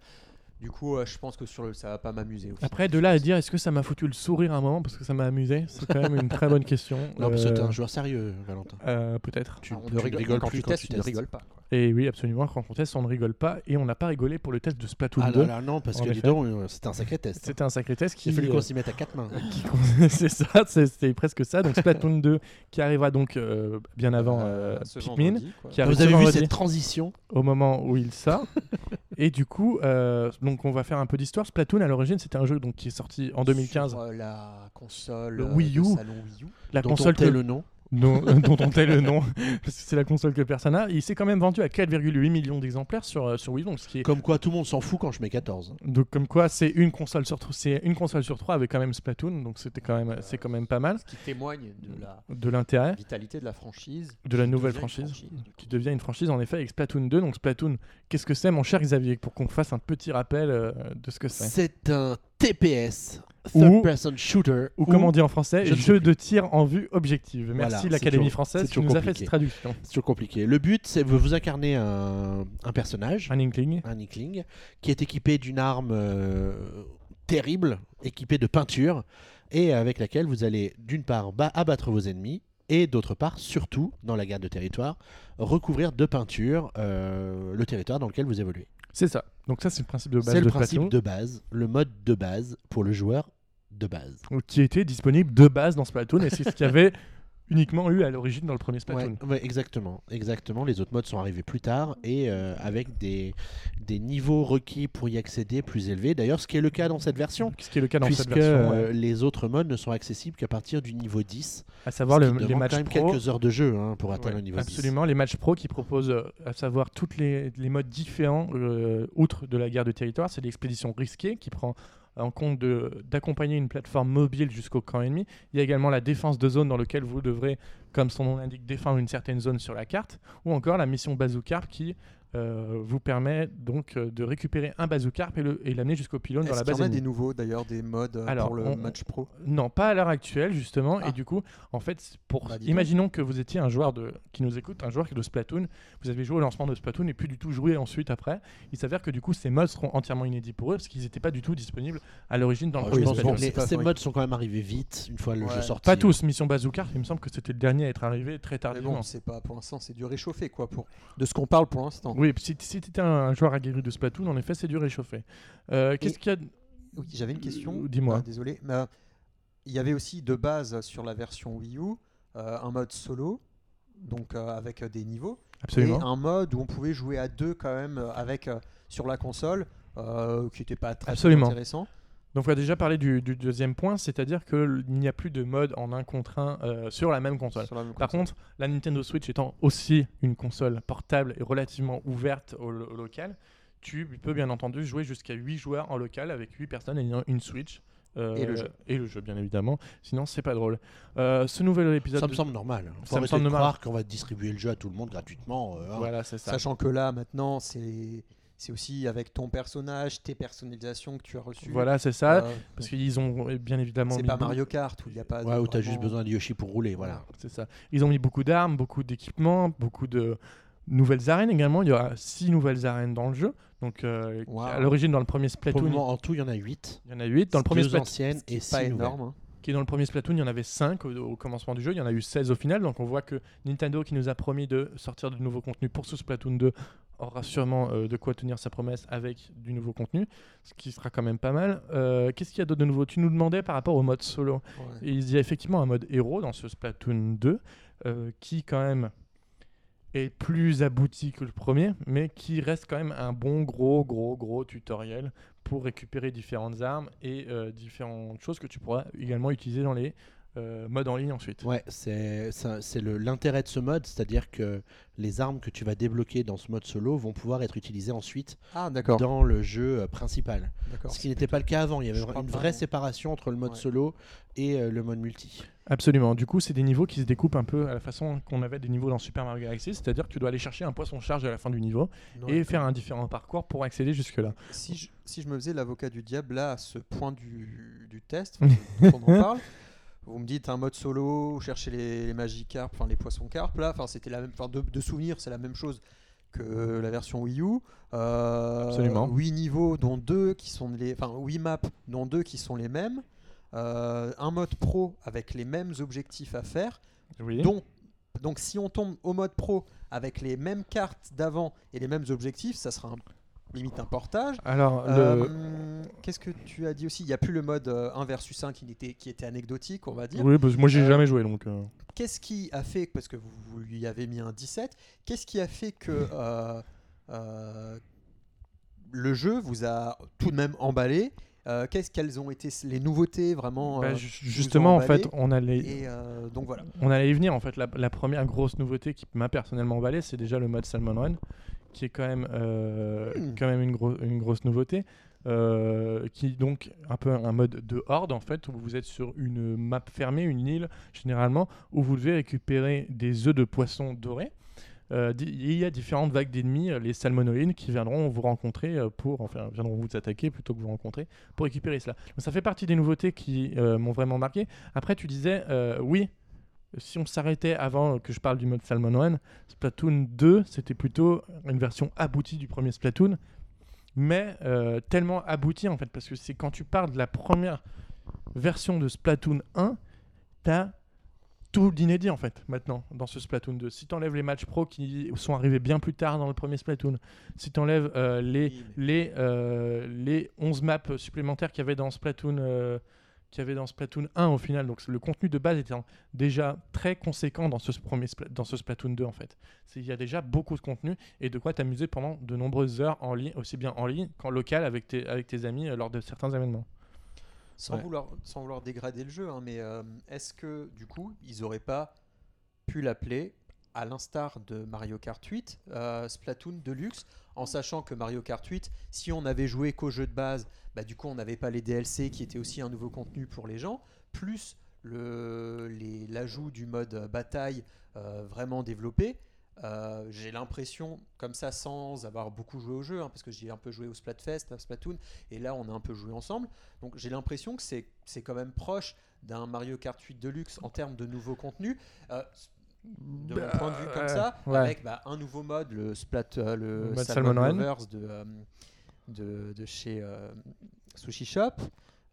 Du coup, euh, je pense que sur le, ça va pas m'amuser. au final. Après, de là à dire est-ce que ça m'a foutu le sourire à un moment parce que ça m'a amusé, c'est quand même une très bonne question. Non, parce que t'es Euh, un joueur sérieux, Valentin. euh, Peut-être. Tu, Ah, on tu ne rigole, rigoles quand plus tu quand testes, tu tu ne testes. rigoles pas. quoi. Et oui, absolument. Quand on teste, on ne rigole pas. Et on n'a pas rigolé pour le test de Splatoon Ah 2. là là, non, parce En que dis effet. donc, euh, c'était un sacré test. C'était un sacré test qui. Il a fallu euh, qu'on s'y mette à quatre mains. c'est ça, c'est- c'était presque ça. Donc Splatoon 2 qui arrivera donc euh, bien avant euh, Euh, ce Pikmin, vendredi, quoi. qui arrive Vous avez vu vendredi cette transition? au moment où il sort. et du coup, euh, donc on va faire un peu d'histoire. Splatoon à l'origine, c'était un jeu donc qui est sorti en 2015. Sur, euh, la console Le euh, Wii U. salon Wii U. La dont console on tait que- le nom. Dont, dont on tait le nom, parce que c'est la console que personne n'a. Il s'est quand même vendu à 4,8 millions d'exemplaires sur, euh, sur Wii, donc ce qui est Comme quoi, tout le monde s'en fout quand je mets 14. donc comme quoi c'est une console sur c'est une console sur trois avec quand même Splatoon, donc c'était quand même c'est quand même pas mal Ce qui témoigne de la de l'intérêt vitalité de la franchise. de la nouvelle franchise, qui devient une franchise en effet avec Splatoon 2. Donc Splatoon, qu'est-ce que c'est mon cher Xavier pour qu'on fasse un petit rappel euh, de ce que c'est? C'est un TPS, Ou- Third Person Shooter. ou comme on dit en français, je jeu de tir en vue objective. Merci Voilà, l'Académie française qui nous a fait cette traduction. C'est toujours compliqué. Le but, c'est que vous incarnez un, un personnage, Un inkling. un Inkling, qui est équipé d'une arme euh, terrible, équipée de peinture, et avec laquelle vous allez d'une part ba- abattre vos ennemis, et d'autre part, surtout, dans la guerre de territoire, recouvrir de peinture euh, le territoire dans lequel vous évoluez. C'est ça. Donc ça c'est le principe de base C'est de le principe de base, le mode de base pour le joueur de base. qui était disponible de base dans Splatoon et c'est ce qu'il y avait uniquement eu à l'origine dans le premier Splatoon. Ouais, ouais, exactement, exactement. Les autres modes sont arrivés plus tard et euh, avec des, des niveaux requis pour y accéder plus élevés. D'ailleurs, ce qui est le cas dans cette version, Ce qui est le cas dans puisque cette version, euh, ouais. les autres modes ne sont accessibles qu'à partir du niveau 10. à savoir le- les matchs quand même pro. quelques heures de jeu hein, pour atteindre le niveau absolument, les matchs pro qui proposent euh, à savoir tous les, les modes différents, euh, outre de la guerre de territoire. C'est l'expédition risquée qui prend en compte d'accompagner une plateforme mobile jusqu'au camp ennemi. Il y a également la défense de zone dans lequel vous devrez, comme son nom l'indique, défendre une certaine zone sur la carte, ou encore la mission Bazookarp qui euh, vous permet donc euh, de récupérer un Bazookarp et le- et l'amener jusqu'au pylône dans Est-ce la qu'il y base en a des nouveaux d'ailleurs, des modes euh, Alors, pour le on- match pro? Non, pas à l'heure actuelle justement. Ah. Et du coup, en fait, pour Bah, donc. imaginons que vous étiez un joueur de qui nous écoute, un joueur de Splatoon. Vous avez joué au lancement de Splatoon et plus du tout joué ensuite après. Il s'avère que du coup, ces mods seront entièrement inédits pour eux parce qu'ils n'étaient pas du tout disponibles à l'origine dans le premier Splatoon. c'est les- pas ces vrai. modes sont quand même arrivés vite une fois le Ouais. jeu sorti. Pas tous. Mission Bazooka, il me semble que c'était le dernier à être arrivé très Mais tardivement. bon, c'est pas pour l'instant, c'est du réchauffé quoi. Pour de ce qu'on parle pour l'instant. Oui, si, si tu étais un joueur aguerri de Splatoon, en effet, c'est du réchauffé. Euh, Qu'est-ce qu'il y a Oui, j'avais une question. Euh, dis-moi. Ah, désolé. Mais, euh, il y avait aussi de base sur la version Wii U euh, un mode solo, donc avec des niveaux, Absolument. et un mode où on pouvait jouer à deux quand même avec sur la console, qui n'était pas très, très Absolument. Donc on va déjà parler du, du deuxième point, c'est-à-dire qu'il n'y a plus de mode en un contre un euh, sur la même console. Sur la même Par console. contre, la Nintendo Switch étant aussi une console portable et relativement ouverte au, lo- au local, tu peux bien entendu jouer jusqu'à 8 joueurs en local avec 8 personnes ayant une Switch. euh, Et le jeu. Et le jeu, bien évidemment. Sinon, c'est pas drôle. Euh, ce nouvel épisode. Ça me semble normal. Faut Ça me semble normal. croire qu'on va distribuer le jeu à tout le monde gratuitement. euh, hein. Voilà, c'est ça. Sachant que là maintenant c'est c'est aussi avec ton personnage, tes personnalisations que tu as reçues. Voilà, c'est ça. Euh, Parce qu'ils ont euh, bien évidemment. c'est mis pas beaucoup- Mario Kart où il n'y a pas. de Ouais, où t'as juste vraiment- besoin de Yoshi pour rouler, voilà. C'est ça. Ils ont mis beaucoup d'armes, beaucoup d'équipements, beaucoup de nouvelles arènes également. Il y aura 6 nouvelles arènes dans le jeu. Donc, euh, Wow. à l'origine, dans le premier Pour Splatoon, le moment, en tout, il y en a 8. il y en a 8. Dans le premier deux Splatoon, anciennes et pas 6 nouvelles. Qui est dans le premier Splatoon, il y en avait 5 au, au commencement du jeu. Il y en a eu 16 au final. Donc, on voit que Nintendo, qui nous a promis de sortir de nouveaux contenus pour ce Splatoon 2, aura sûrement euh, de quoi tenir sa promesse avec du nouveau contenu, ce qui sera quand même pas mal. Euh, Qu'est-ce qu'il y a d'autre de nouveau? Tu nous demandais par rapport au mode solo. Ouais. Et il y a effectivement un mode héros dans ce Splatoon 2 euh, qui quand même est plus abouti que le premier, mais qui reste quand même un bon gros gros gros tutoriel pour récupérer différentes armes et euh, différentes choses que tu pourras également utiliser dans les euh, modes en ligne ensuite. Ouais, c'est ça- c'est le- l'intérêt de ce mode, c'est-à-dire que les armes que tu vas débloquer dans ce mode solo vont pouvoir être utilisées ensuite Ah dans le jeu euh, principal. Ce qui n'était pas le cas avant. Il y avait une vraie séparation entre le mode Ouais. solo et euh, le mode multi. Absolument. Du coup, c'est des niveaux qui se découpent un peu à la façon qu'on avait des niveaux dans Super Mario Galaxy, c'est-à-dire que tu dois aller chercher un poisson charge à la fin du niveau et Ouais. faire un différent parcours pour accéder jusque-là. si je, si je me faisais l'avocat du diable là à ce point du, du test, on en parle, vous me dites un mode solo, chercher les, les Magikarp, enfin les poissons carpes là, enfin c'était la même, enfin de, de souvenir c'est la même chose que la version Wii U. Euh, Absolument. 8 niveaux dont deux qui sont les, enfin 8 maps dont deux qui sont les mêmes. Euh, un mode pro avec les mêmes objectifs à faire. Oui. Donc si on tombe au mode pro avec les mêmes cartes d'avant et les mêmes objectifs, ça sera un- limite un portage. Alors, le... Euh, Qu'est-ce que tu as dit aussi? Il n'y a plus le mode euh, 1 versus 1 qui était, qui était anecdotique, on va dire. oui, parce que moi j'ai Euh, jamais joué donc. euh, Qu'est-ce qui a fait, parce que vous, vous lui avez mis un 17, qu'est-ce qui a fait que euh, euh, le jeu vous a tout de même emballé? Euh, Qu'est-ce qu'elles ont été les nouveautés vraiment Bah, euh, justement, en fait, on allait, Et euh, donc voilà. on allait y venir. En fait, la, la première grosse nouveauté qui m'a personnellement emballé, c'est déjà le mode Salmon Run, qui est quand même, euh, Hmm. quand même une, gro- une grosse nouveauté. euh, qui est donc un peu un mode de horde en fait où vous êtes sur une map fermée, une île généralement où vous devez récupérer des œufs de poisson dorés. Euh, il y a différentes vagues d'ennemis, euh, les salmonoïdes, qui viendront vous rencontrer pour, enfin, viendront vous attaquer plutôt que vous rencontrer pour récupérer cela. Donc ça fait partie des nouveautés qui euh, m'ont vraiment marqué. Après, tu disais, euh, oui, si on s'arrêtait avant que je parle du mode Salmon Run, Splatoon 2, c'était plutôt une version aboutie du premier Splatoon, mais euh, tellement aboutie en fait, parce que c'est quand tu parles de la première version de Splatoon 1, t'as tout d'inédit en fait maintenant dans ce Splatoon 2. Si t'enlèves les matchs pro qui sont arrivés bien plus tard dans le premier Splatoon, si t'enlèves euh, les, les, euh, les 11 maps supplémentaires qu'il y avait dans Splatoon, euh, qu'il y avait dans Splatoon 1 au final, donc le contenu de base était déjà très conséquent dans ce, premier dans ce Splatoon 2 en fait. C'est- Il y a déjà beaucoup de contenu et de quoi t'amuser pendant de nombreuses heures en ligne, aussi bien en ligne qu'en local avec tes, avec tes amis euh, lors de certains événements. Sans, Ouais. vouloir, sans vouloir dégrader le jeu, hein, mais euh, est-ce que du coup, ils auraient pas pu l'appeler à l'instar de Mario Kart 8, euh, Splatoon Deluxe, en sachant que Mario Kart 8, si on avait joué qu'au jeu de base, bah, du coup on n'avait pas les DLC qui étaient aussi un nouveau contenu pour les gens, plus l'ajout du mode bataille euh, vraiment développé. Euh, j'ai l'impression, comme ça, sans avoir beaucoup joué au jeu, hein, parce que j'ai un peu joué au Splatfest, à Splatoon, et là on a un peu joué ensemble. Donc j'ai l'impression que c'est quand même proche d'un Mario Kart 8 Deluxe en termes de nouveaux contenus. De mon Bah, point de vue comme ouais, ça, ouais. avec bah, un nouveau mode, le Splat, euh, le, Le Salmon, Salmon. Lovers de, euh, de, de chez euh, Sushi Shop.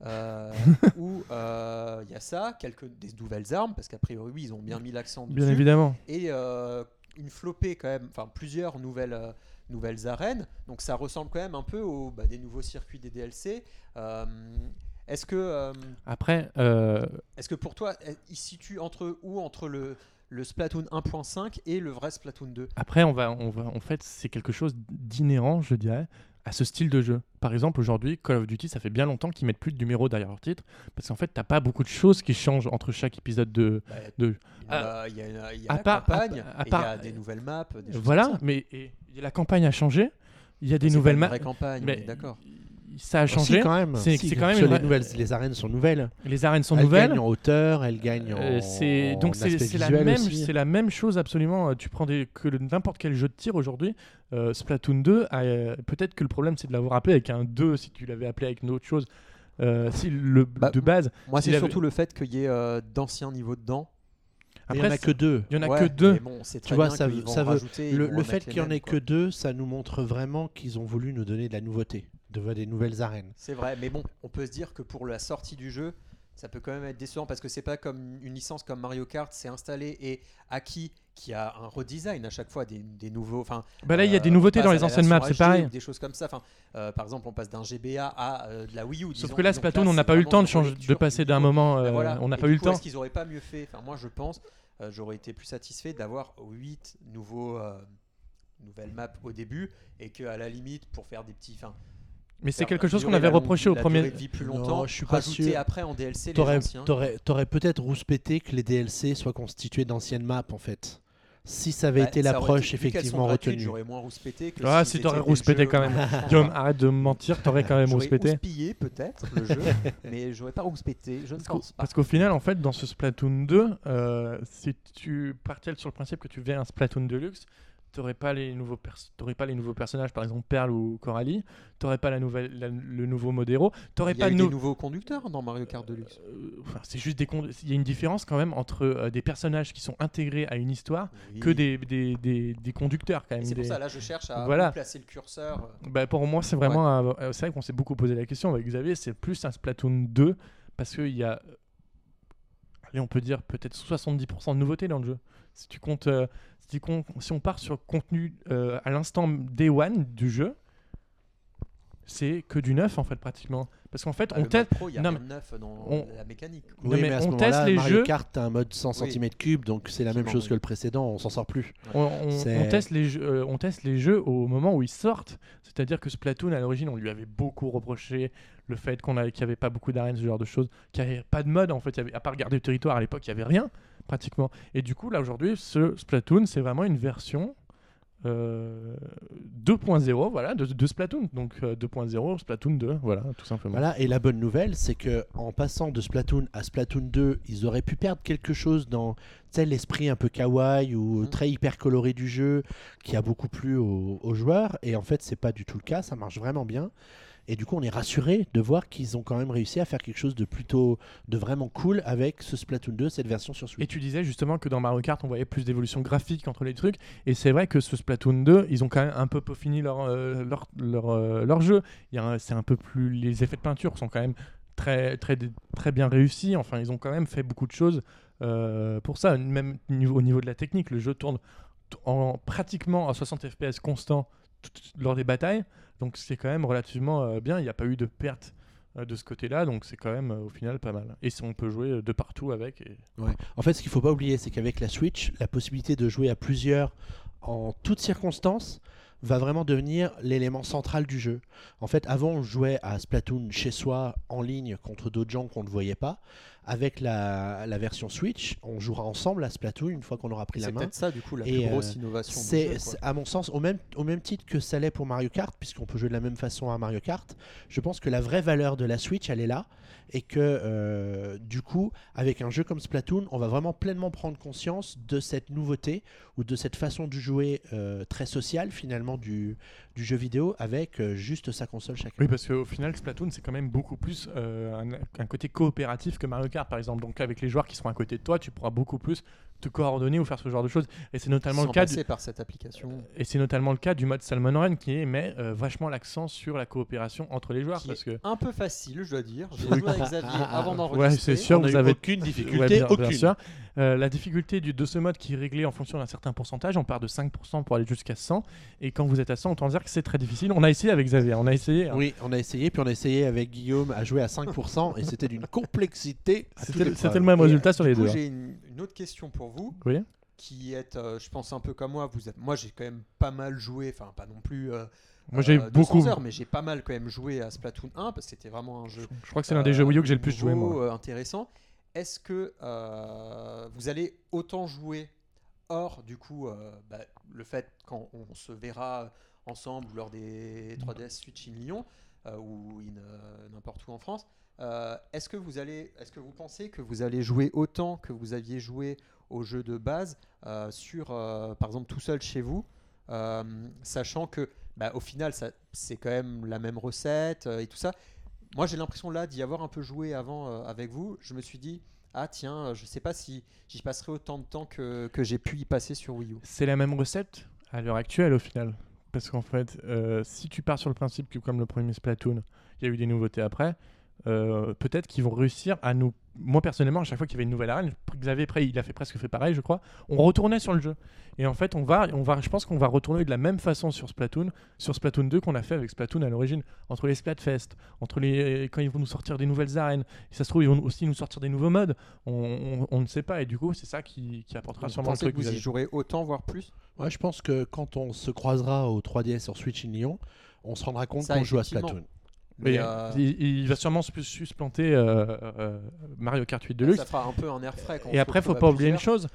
euh, où euh, il y a ça, quelques des nouvelles armes, parce qu'a priori oui, ils ont bien mis l'accent dessus Bien évidemment. et euh, une flopée quand même, enfin plusieurs nouvelles, euh, nouvelles arènes. Donc ça ressemble quand même un peu aux bah, des nouveaux circuits des DLC. Euh, est-ce que, euh, Après, euh, est-ce que pour toi, euh, il situe entre où entre le, le Splatoon 1.5 et le vrai Splatoon 2 Après, on va, on va, en fait, c'est quelque chose d'inhérent, je dirais, à ce style de jeu. Par exemple, aujourd'hui, Call of Duty, ça fait bien longtemps qu'ils mettent plus de numéros derrière leur titre, parce qu'en fait, t'as pas beaucoup de choses qui changent entre chaque épisode de. Bah, de- Il y a, il y a- il y a à la part- à- campagne, part- il y a des nouvelles maps. Des choses voilà, comme ça. mais et, la campagne a changé. Il y a des nouvelles maps. vraie campagne, mais est d'accord. Ça a changé. quand même. C'est- Si, c'est quand même parce que une les, vraie- nouvelles, les arènes sont nouvelles. Les arènes sont elles nouvelles. gagnent en hauteur, elles gagnent en. Euh, c'est en donc c'est la même aussi. c'est la même chose absolument. Euh, Tu prends des que le- n'importe quel jeu de tir aujourd'hui, euh, Splatoon 2, a, euh, peut-être que le problème c'est de l'avoir appelé avec un 2 si tu l'avais appelé avec une autre chose. Euh, si le Bah, de base. Moi, c'est avait- surtout le fait qu'il y ait euh, d'anciens niveaux dedans. Mais il n'y en a Après, que deux. il y en a Ouais, que deux. bon, Tu vois, ça veut- ça Le, le fait qu'il y en ait que deux, ça nous montre vraiment qu'ils ont voulu nous donner de la nouveauté, de des nouvelles arènes. C'est vrai, mais bon, on peut se dire que pour la sortie du jeu, ça peut quand même être décevant parce que c'est pas comme une licence comme Mario Kart, c'est installé et acquis qui a un redesign à chaque fois, des, des nouveaux. Enfin, Bah là il y a des euh, nouveautés dans les anciennes maps, c'est pareil. Des choses comme ça. Enfin, euh, par exemple, on passe d'un GBA à euh, de la Wii U. Sauf que là Donc Splatoon, on n'a pas eu le temps de changer, de passer du d'un moment. Ben voilà. On n'a pas du eu le temps. Est-ce qu'ils auraient pas mieux fait Enfin, moi, je pense, euh, j'aurais été plus satisfait d'avoir 8 nouveaux. euh, nouvelles maps au début et que à la limite pour faire des petits enfin, Mais c'est quelque chose qu'on avait la reproché au la premier. de vie plus Non, je suis pas sûr. après en DLC les T'aurais anciens t'aurais- t'aurais peut-être rouspété que les DLC soient constitués d'anciennes maps en fait. Si ça avait Bah, été l'approche effectivement retenue. J'aurais moins rouspété que Ah, si si t'aurais rouspété quand même. Guillaume, arrête de me mentir, t'aurais quand même J'aurais rouspété. houspillé peut-être le jeu, mais j'aurais pas rouspété, je ne Parce pense pas. Parce qu'au final, en fait, dans ce Splatoon 2, euh, si tu partais sur le principe que tu faisais un Splatoon Deluxe, t'aurais pas les nouveaux t'aurais pas les nouveaux personnages, par exemple Pearl ou Coralie, t'aurais pas la nouvelle, la- le nouveau Modero, t'aurais Il y a pas eu de des nou- nouveaux conducteurs dans Mario Kart Deluxe. Euh, enfin, c'est juste des il y a une différence quand même entre euh, des personnages qui sont intégrés à une histoire Oui. que des, des, des, des conducteurs quand même. C'est pour ça, là, je cherche à Voilà. placer le curseur. euh. Bah, pour moi, c'est vraiment. un- euh, C'est vrai qu'on s'est beaucoup posé la question avec Xavier. C'est plus un Splatoon 2 parce qu'il y a. Allez, on peut dire peut-être 70% de nouveautés dans le jeu. Si tu comptes. euh, si, comptes- si on part sur contenu euh, à l'instant Day One du jeu, c'est que du neuf en fait, pratiquement. Parce qu'en fait, Bah, on teste. pro, il y a non, neuf dans on- la mécanique. quoi. Non, Oui, mais mais à ce on teste les Mario jeux- Kart, t'as un mode 100 Oui. cm3, donc c'est la même chose oui. que le précédent, on s'en sort plus. On, on- on teste les jeux, euh, on teste les jeux au moment où ils sortent. C'est-à-dire que Splatoon, à l'origine, on lui avait beaucoup reproché le fait qu'on avait- qu'il n'y avait pas beaucoup d'arènes, ce genre de choses, qu'il n'y avait pas de mode, en fait. Il y avait, à part garder le territoire, à l'époque, il n'y avait rien, pratiquement. Et du coup, là, aujourd'hui, ce Splatoon, c'est vraiment une version euh, 2.0, voilà, de, de Splatoon. Donc euh, 2.0, Splatoon 2, voilà, tout simplement. Voilà, et la bonne nouvelle, c'est que en passant de Splatoon à Splatoon 2, ils auraient pu perdre quelque chose dans l'esprit un peu kawaii ou Mhm. très hyper coloré du jeu qui a beaucoup plu aux, aux joueurs. Et en fait, c'est pas du tout le cas, ça marche vraiment bien. Et du coup, on est rassuré de voir qu'ils ont quand même réussi à faire quelque chose de plutôt, de vraiment cool avec ce Splatoon 2, cette version sur Switch. Et tu disais justement que dans Mario Kart, on voyait plus d'évolution graphique entre les trucs. Et c'est vrai que ce Splatoon 2, ils ont quand même un peu peaufiné leur, euh, leur, leur, euh, leur jeu. C'est un peu plus. Les effets de peinture sont quand même très, très, très bien réussis. Enfin, ils ont quand même fait beaucoup de choses euh, pour ça. Même au niveau de la technique, le jeu tourne pratiquement à 60 FPS constant lors des batailles. Donc c'est quand même relativement euh, bien. Il n'y a pas eu de perte euh, de ce côté-là. Donc c'est quand même euh, au final pas mal. Et si on peut jouer de partout avec. Et... Ouais. En fait, ce qu'il faut pas oublier, c'est qu'avec la Switch, la possibilité de jouer à plusieurs en toutes circonstances va vraiment devenir l'élément central du jeu. En fait, avant, on jouait à Splatoon chez soi, en ligne, contre d'autres gens qu'on ne voyait pas. avec la, la version Switch, on jouera ensemble à Splatoon une fois qu'on aura pris la C'est main. peut-être ça, du coup, la Et, plus grosse euh, innovation. C'est, jeu, quoi. c'est- à mon sens, au même, au même titre que ça l'est pour Mario Kart, puisqu'on peut jouer de la même façon à Mario Kart, je pense que la vraie valeur de la Switch, elle est là. Et que euh, du coup, avec un jeu comme Splatoon, on va vraiment pleinement prendre conscience de cette nouveauté ou de cette façon de jouer euh, très sociale finalement du, jeu vidéo avec euh, juste sa console chacun. Oui, parce qu'au final, Splatoon, c'est quand même beaucoup plus un, un côté coopératif que Mario Kart, par exemple. Donc, avec les joueurs qui seront à côté de toi, tu pourras beaucoup plus te coordonner ou faire ce genre de choses. Et c'est notamment Sans le cas du, passer par cette application. et c'est notamment le cas du mode Salmon Run qui met euh, vachement l'accent sur la coopération entre les joueurs. Qui parce est que un peu facile, je dois dire. J'ai joué avec Xavier avant ouais, d'enregistrer. c'est sûr, On vous eu avez aucune difficulté, Ouais, bien- bien aucune. sûr. Euh, la difficulté du, de ce mode qui est réglé en fonction d'un certain pourcentage, on part de 5% pour aller jusqu'à 100. Et quand vous êtes à 100, autant dire que c'est très difficile. On a essayé avec Xavier, on a essayé. hein. Oui, on a essayé, puis on a essayé avec Guillaume à jouer à 5%, et c'était d'une complexité. C'était le- même Et, résultat euh, sur du les coup, deux. hein. J'ai une, une autre question pour vous, Oui. qui est, euh, je pense, un peu comme moi. Vous êtes, moi, j'ai quand même pas mal joué, enfin, pas non plus. euh, Moi, j'ai eu euh, 200 beaucoup. heures, mais j'ai pas mal quand même joué à Splatoon 1 parce que c'était vraiment un jeu. Je crois que c'est l'un des jeux Wii U que j'ai le plus joué, moi. intéressant. Est-ce que vous allez autant jouer hors du coup bah, le fait quand on se verra ensemble lors des 3DS Switch in Lyon ou n'importe où en France euh, Est-ce que vous allez, est-ce que vous pensez que vous allez jouer autant que vous aviez joué au jeu de base euh, sur, euh, par exemple, tout seul chez vous, sachant que, bah, au final, c'est quand même la même recette et tout ça. Moi, j'ai l'impression là d'y avoir un peu joué avant avec vous. Je me suis dit, ah tiens, je sais pas si j'y passerai autant de temps que, que j'ai pu y passer sur Wii U. C'est la même recette à l'heure actuelle au final. Parce qu'en fait, si tu pars sur le principe que comme le premier Splatoon, il y a eu des nouveautés après, euh, peut-être qu'ils vont réussir à nous... Moi personnellement, à chaque fois qu'il y avait une nouvelle arène, Xavier après, il a fait presque fait pareil, je crois, on retournait sur le jeu. Et en fait, on va, on va, je pense qu'on va retourner de la même façon sur Splatoon, sur Splatoon 2 qu'on a fait avec Splatoon à l'origine, entre les Splatfest, entre les quand ils vont nous sortir des nouvelles arènes. Et ça se trouve, ils vont aussi nous sortir des nouveaux modes. On, on- on ne sait pas. Et du coup, c'est ça qui, qui apportera Vous sûrement le truc. que vous y jouerez autant, voire plus? Ouais, je pense que quand on se croisera au 3DS sur Switch in Lyon, on se rendra compte Ça, qu'on joue à. Splatoon. Mais euh, il, il va sûrement supplanter euh, euh, Mario Kart 8 Deluxe. ça fera un peu un air frais. Quand Et après, faut pas oublier une chose,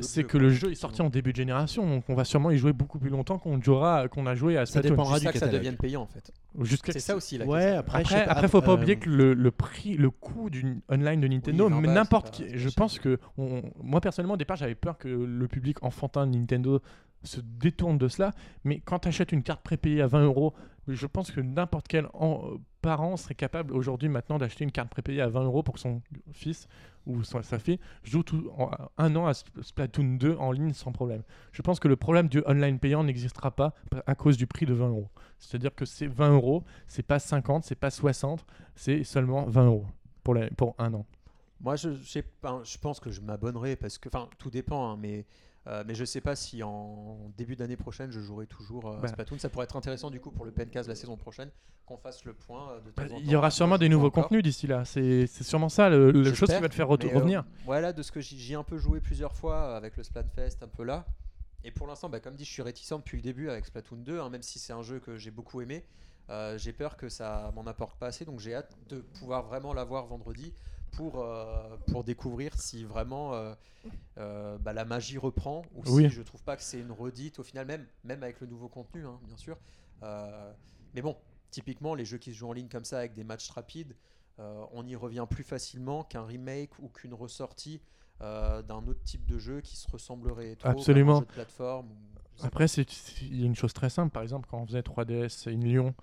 c'est que le jeu est sorti en début de génération, donc on va sûrement y jouer beaucoup plus longtemps qu'on jouera, qu'on a joué à Ça dépendra Jusqu'à du que ça devienne payant en fait. C'est ça aussi la Ouais, question. après, Après, pas, après, faut pas euh, oublier que le, le prix, le coût d'une online de Nintendo, 20 mais balles, n'importe qui. Je pense que, on- moi personnellement, au départ, j'avais peur que le public enfantin de Nintendo se détourne de cela. Mais quand tu achètes une carte prépayée à 20 euros, je pense que n'importe quel euh, parent serait capable aujourd'hui maintenant d'acheter une carte prépayée à 20 euros pour que son fils ou sa fille joue tout, un an à Sp- Splatoon 2 en ligne sans problème. Je pense que le problème du online payant n'existera pas à cause du prix de 20 euros. C'est-à-dire que c'est 20 euros, c'est pas 50, c'est pas 60, c'est seulement 20 euros pour, un an. Moi, je, je pense que je m'abonnerai parce que, enfin, tout dépend, hein, mais, euh, mais je sais pas si en début d'année prochaine je jouerai toujours euh, à Bah. Splatoon. Ça pourrait être intéressant du coup pour le PNCast la saison prochaine qu'on fasse le point euh, de temps en temps. Il y aura sûrement des nouveaux contenus d'ici là. C'est sûrement ça le, le chose qui va te faire euh, revenir. voilà, de ce que j'y j'y ai un peu joué plusieurs fois avec le Splatfest, un peu là. Et pour l'instant, bah, comme dit, je suis réticent depuis le début avec Splatoon 2, hein, même si c'est un jeu que j'ai beaucoup aimé. J'ai peur que ça m'en apporte pas assez, donc j'ai hâte de pouvoir vraiment l'avoir vendredi pour, euh, pour découvrir si vraiment euh, euh, bah, la magie reprend ou Oui. si je trouve pas que c'est une redite au final, même, même avec le nouveau contenu, hein, bien sûr. Mais bon, typiquement, les jeux qui se jouent en ligne comme ça avec des matchs rapides, on y revient plus facilement qu'un remake ou qu'une ressortie euh, d'un autre type de jeu qui se ressemblerait trop Absolument. comme un jeu de plateforme. Après, il y a une chose très simple. Par exemple, quand on faisait 3DS in Lyon,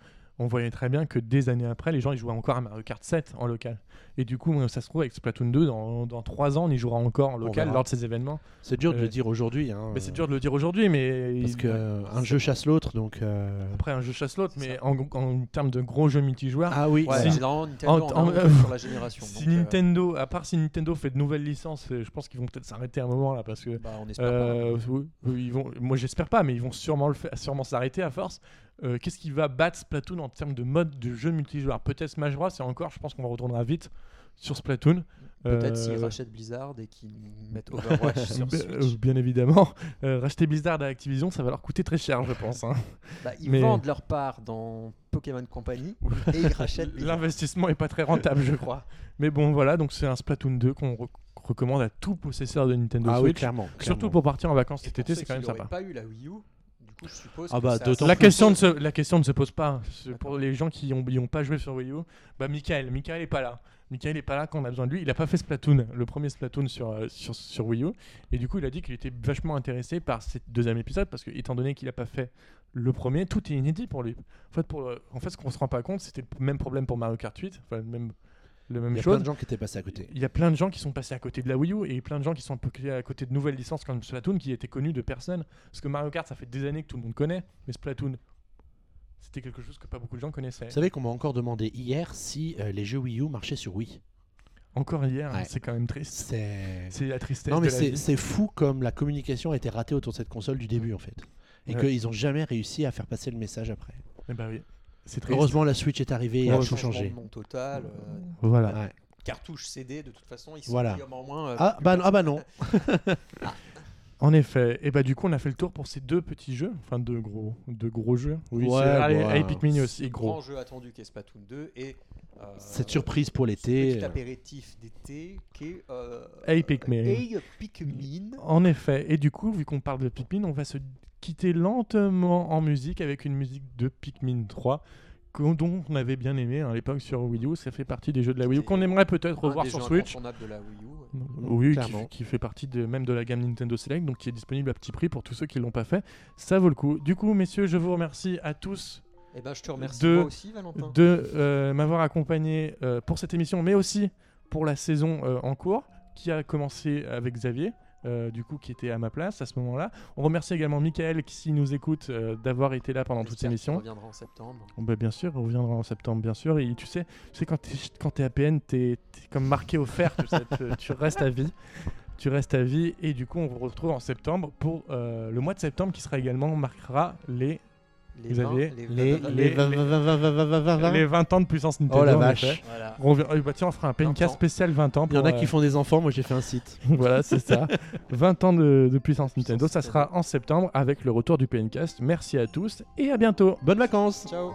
on voyait très bien que des années après, les gens ils jouaient encore à Mario Kart 7 en local. Et du coup, ça se trouve avec Splatoon 2, dans, dans 3 ans, on y jouera encore en local lors de ces événements. C'est dur de Euh, le dire aujourd'hui. hein, Mais c'est euh, dur de le dire aujourd'hui, mais Parce euh, un jeu chasse l'autre, donc. euh, après un jeu chasse l'autre, mais en, en termes de gros jeux multijoueurs, Ah oui, Ouais, Si- Nintendo en- sur la génération. si donc, euh, Nintendo, à part si Nintendo fait de nouvelles licences, euh, je pense qu'ils vont peut-être s'arrêter à un moment là parce que bah, on espère pas. Euh, oui, oui, ils vont, moi j'espère pas, mais ils vont sûrement le faire, sûrement s'arrêter à force. Euh, Qu'est-ce qui va battre Splatoon en termes de mode de jeu multijoueur? Peut-être Smash Bros. Et encore, je pense qu'on retournera vite sur Splatoon. Peut-être Euh, s'ils rachètent Blizzard et qu'ils mettent Overwatch sur Bien- Switch. bien évidemment, Euh, racheter Blizzard à Activision, ça va leur coûter très cher, je pense. hein. Bah, ils mais- vendent leur part dans Pokémon Company et ils rachètent Blizzard. L'investissement est pas très rentable, je crois. Mais bon, voilà, donc c'est un Splatoon 2 qu'on re- recommande à tout possesseur de Nintendo Ah oui, Switch. clairement. Surtout pour partir en vacances Et cet été, c'est quand même sympa. pas eu la Wii U, coup, je suppose Ah que bah, ça- La question, ne se, la question ne se pose pas. C'est Pour les gens qui n'ont ont pas joué sur Wii U, bah Michael, Michael est pas là. Michael est pas là quand on a besoin de lui. Il a pas fait Splatoon, le premier Splatoon sur, euh, sur, sur Wii U. Et du coup, il a dit qu'il était vachement intéressé par ce deuxième épisode parce que, étant donné qu'il a pas fait le premier, tout est inédit pour lui. En fait, pour, en fait ce qu'on se rend pas compte, c'était le même problème pour Mario Kart 8. Enfin, le même, même Il y a chose. plein de gens qui étaient passés à côté. Il y a plein de gens qui sont passés à côté de la Wii U et plein de gens qui sont passés à côté de nouvelles licences comme Splatoon qui étaient connues de personne. Parce que Mario Kart, ça fait des années que tout le monde connaît, mais Splatoon, c'était quelque chose que pas beaucoup de gens connaissaient. Vous savez qu'on m'a encore demandé hier si euh, les jeux Wii U marchaient sur Wii. Encore hier, hein, c'est quand même triste. C'est. La tristesse Non mais c'est fou comme la communication a été ratée autour de cette console du début en fait. Et Ouais. qu'ils ont jamais réussi à faire passer le message après. Eh ben oui. Heureusement la Switch est arrivée et a tout changé. nom total. euh, Voilà. Ouais. cartouche CD, de toute façon, ils sont Voilà. en moins. euh, Ah bah, ah bah non. En effet. Et bah du coup, on a fait le tour pour ces deux petits jeux, enfin deux gros, deux gros jeux. Oui, Ouais, c'est- allez, ouais. allez, Pikmin aussi, grand gros. jeu attendu qu'est Splatoon 2 et Cette surprise pour ce l'été. petit euh, apéritif d'été qu'est euh, Hey Pikmin. Hey Pikmin. En effet. Et du coup, vu qu'on parle de Pikmin, on va se quitter lentement en musique avec une musique de Pikmin 3 qu'on- dont on avait bien aimé hein, à l'époque sur Wii U. Ça fait partie des jeux de la Wii U qu'on aimerait peut-être revoir sur Switch. de la Wii U. Oui, qui, clairement. qui fait partie de, même de la gamme Nintendo Select, donc qui est disponible à petit prix pour tous ceux qui l'ont pas fait. Ça vaut le coup. Du coup, messieurs, je vous remercie à tous Eh ben, je te remercie De- moi aussi, Valentin. de euh, m'avoir accompagné euh, pour cette émission, mais aussi pour la saison euh, en cours, qui a commencé avec Xavier. du coup, qui était à ma place à ce moment-là. On remercie également Michael qui, s'il nous écoute, d'avoir été là pendant toute J'espère qu'il l'émission. reviendra en septembre. Bah, bien sûr, on reviendra en septembre, bien sûr. Et tu sais, tu sais quand t'es t'es APN, t'es es comme marqué au fer, tu, sais, tu- tu restes à vie. Tu restes à vie. Et du coup, on vous retrouve en septembre pour euh, le mois de septembre qui sera également marquera les, Les Vous vingt- avez les Les, vingt- les les- vingt- vingt- vingt- vingt- vingt- vingt- vingt- les 20 ans de puissance Nintendo. Oh la en vache. Voilà. On euh, bah, tiens, on fera un 20 PNK spécial 20 ans. Il y en pour, a qui euh, font des enfants, moi j'ai fait un site. voilà, c'est ça. 20 ans de, de puissance Nintendo. Puissance Ça sera en septembre avec le retour du PNcast. Merci à tous et à bientôt. Bonnes vacances Ciao.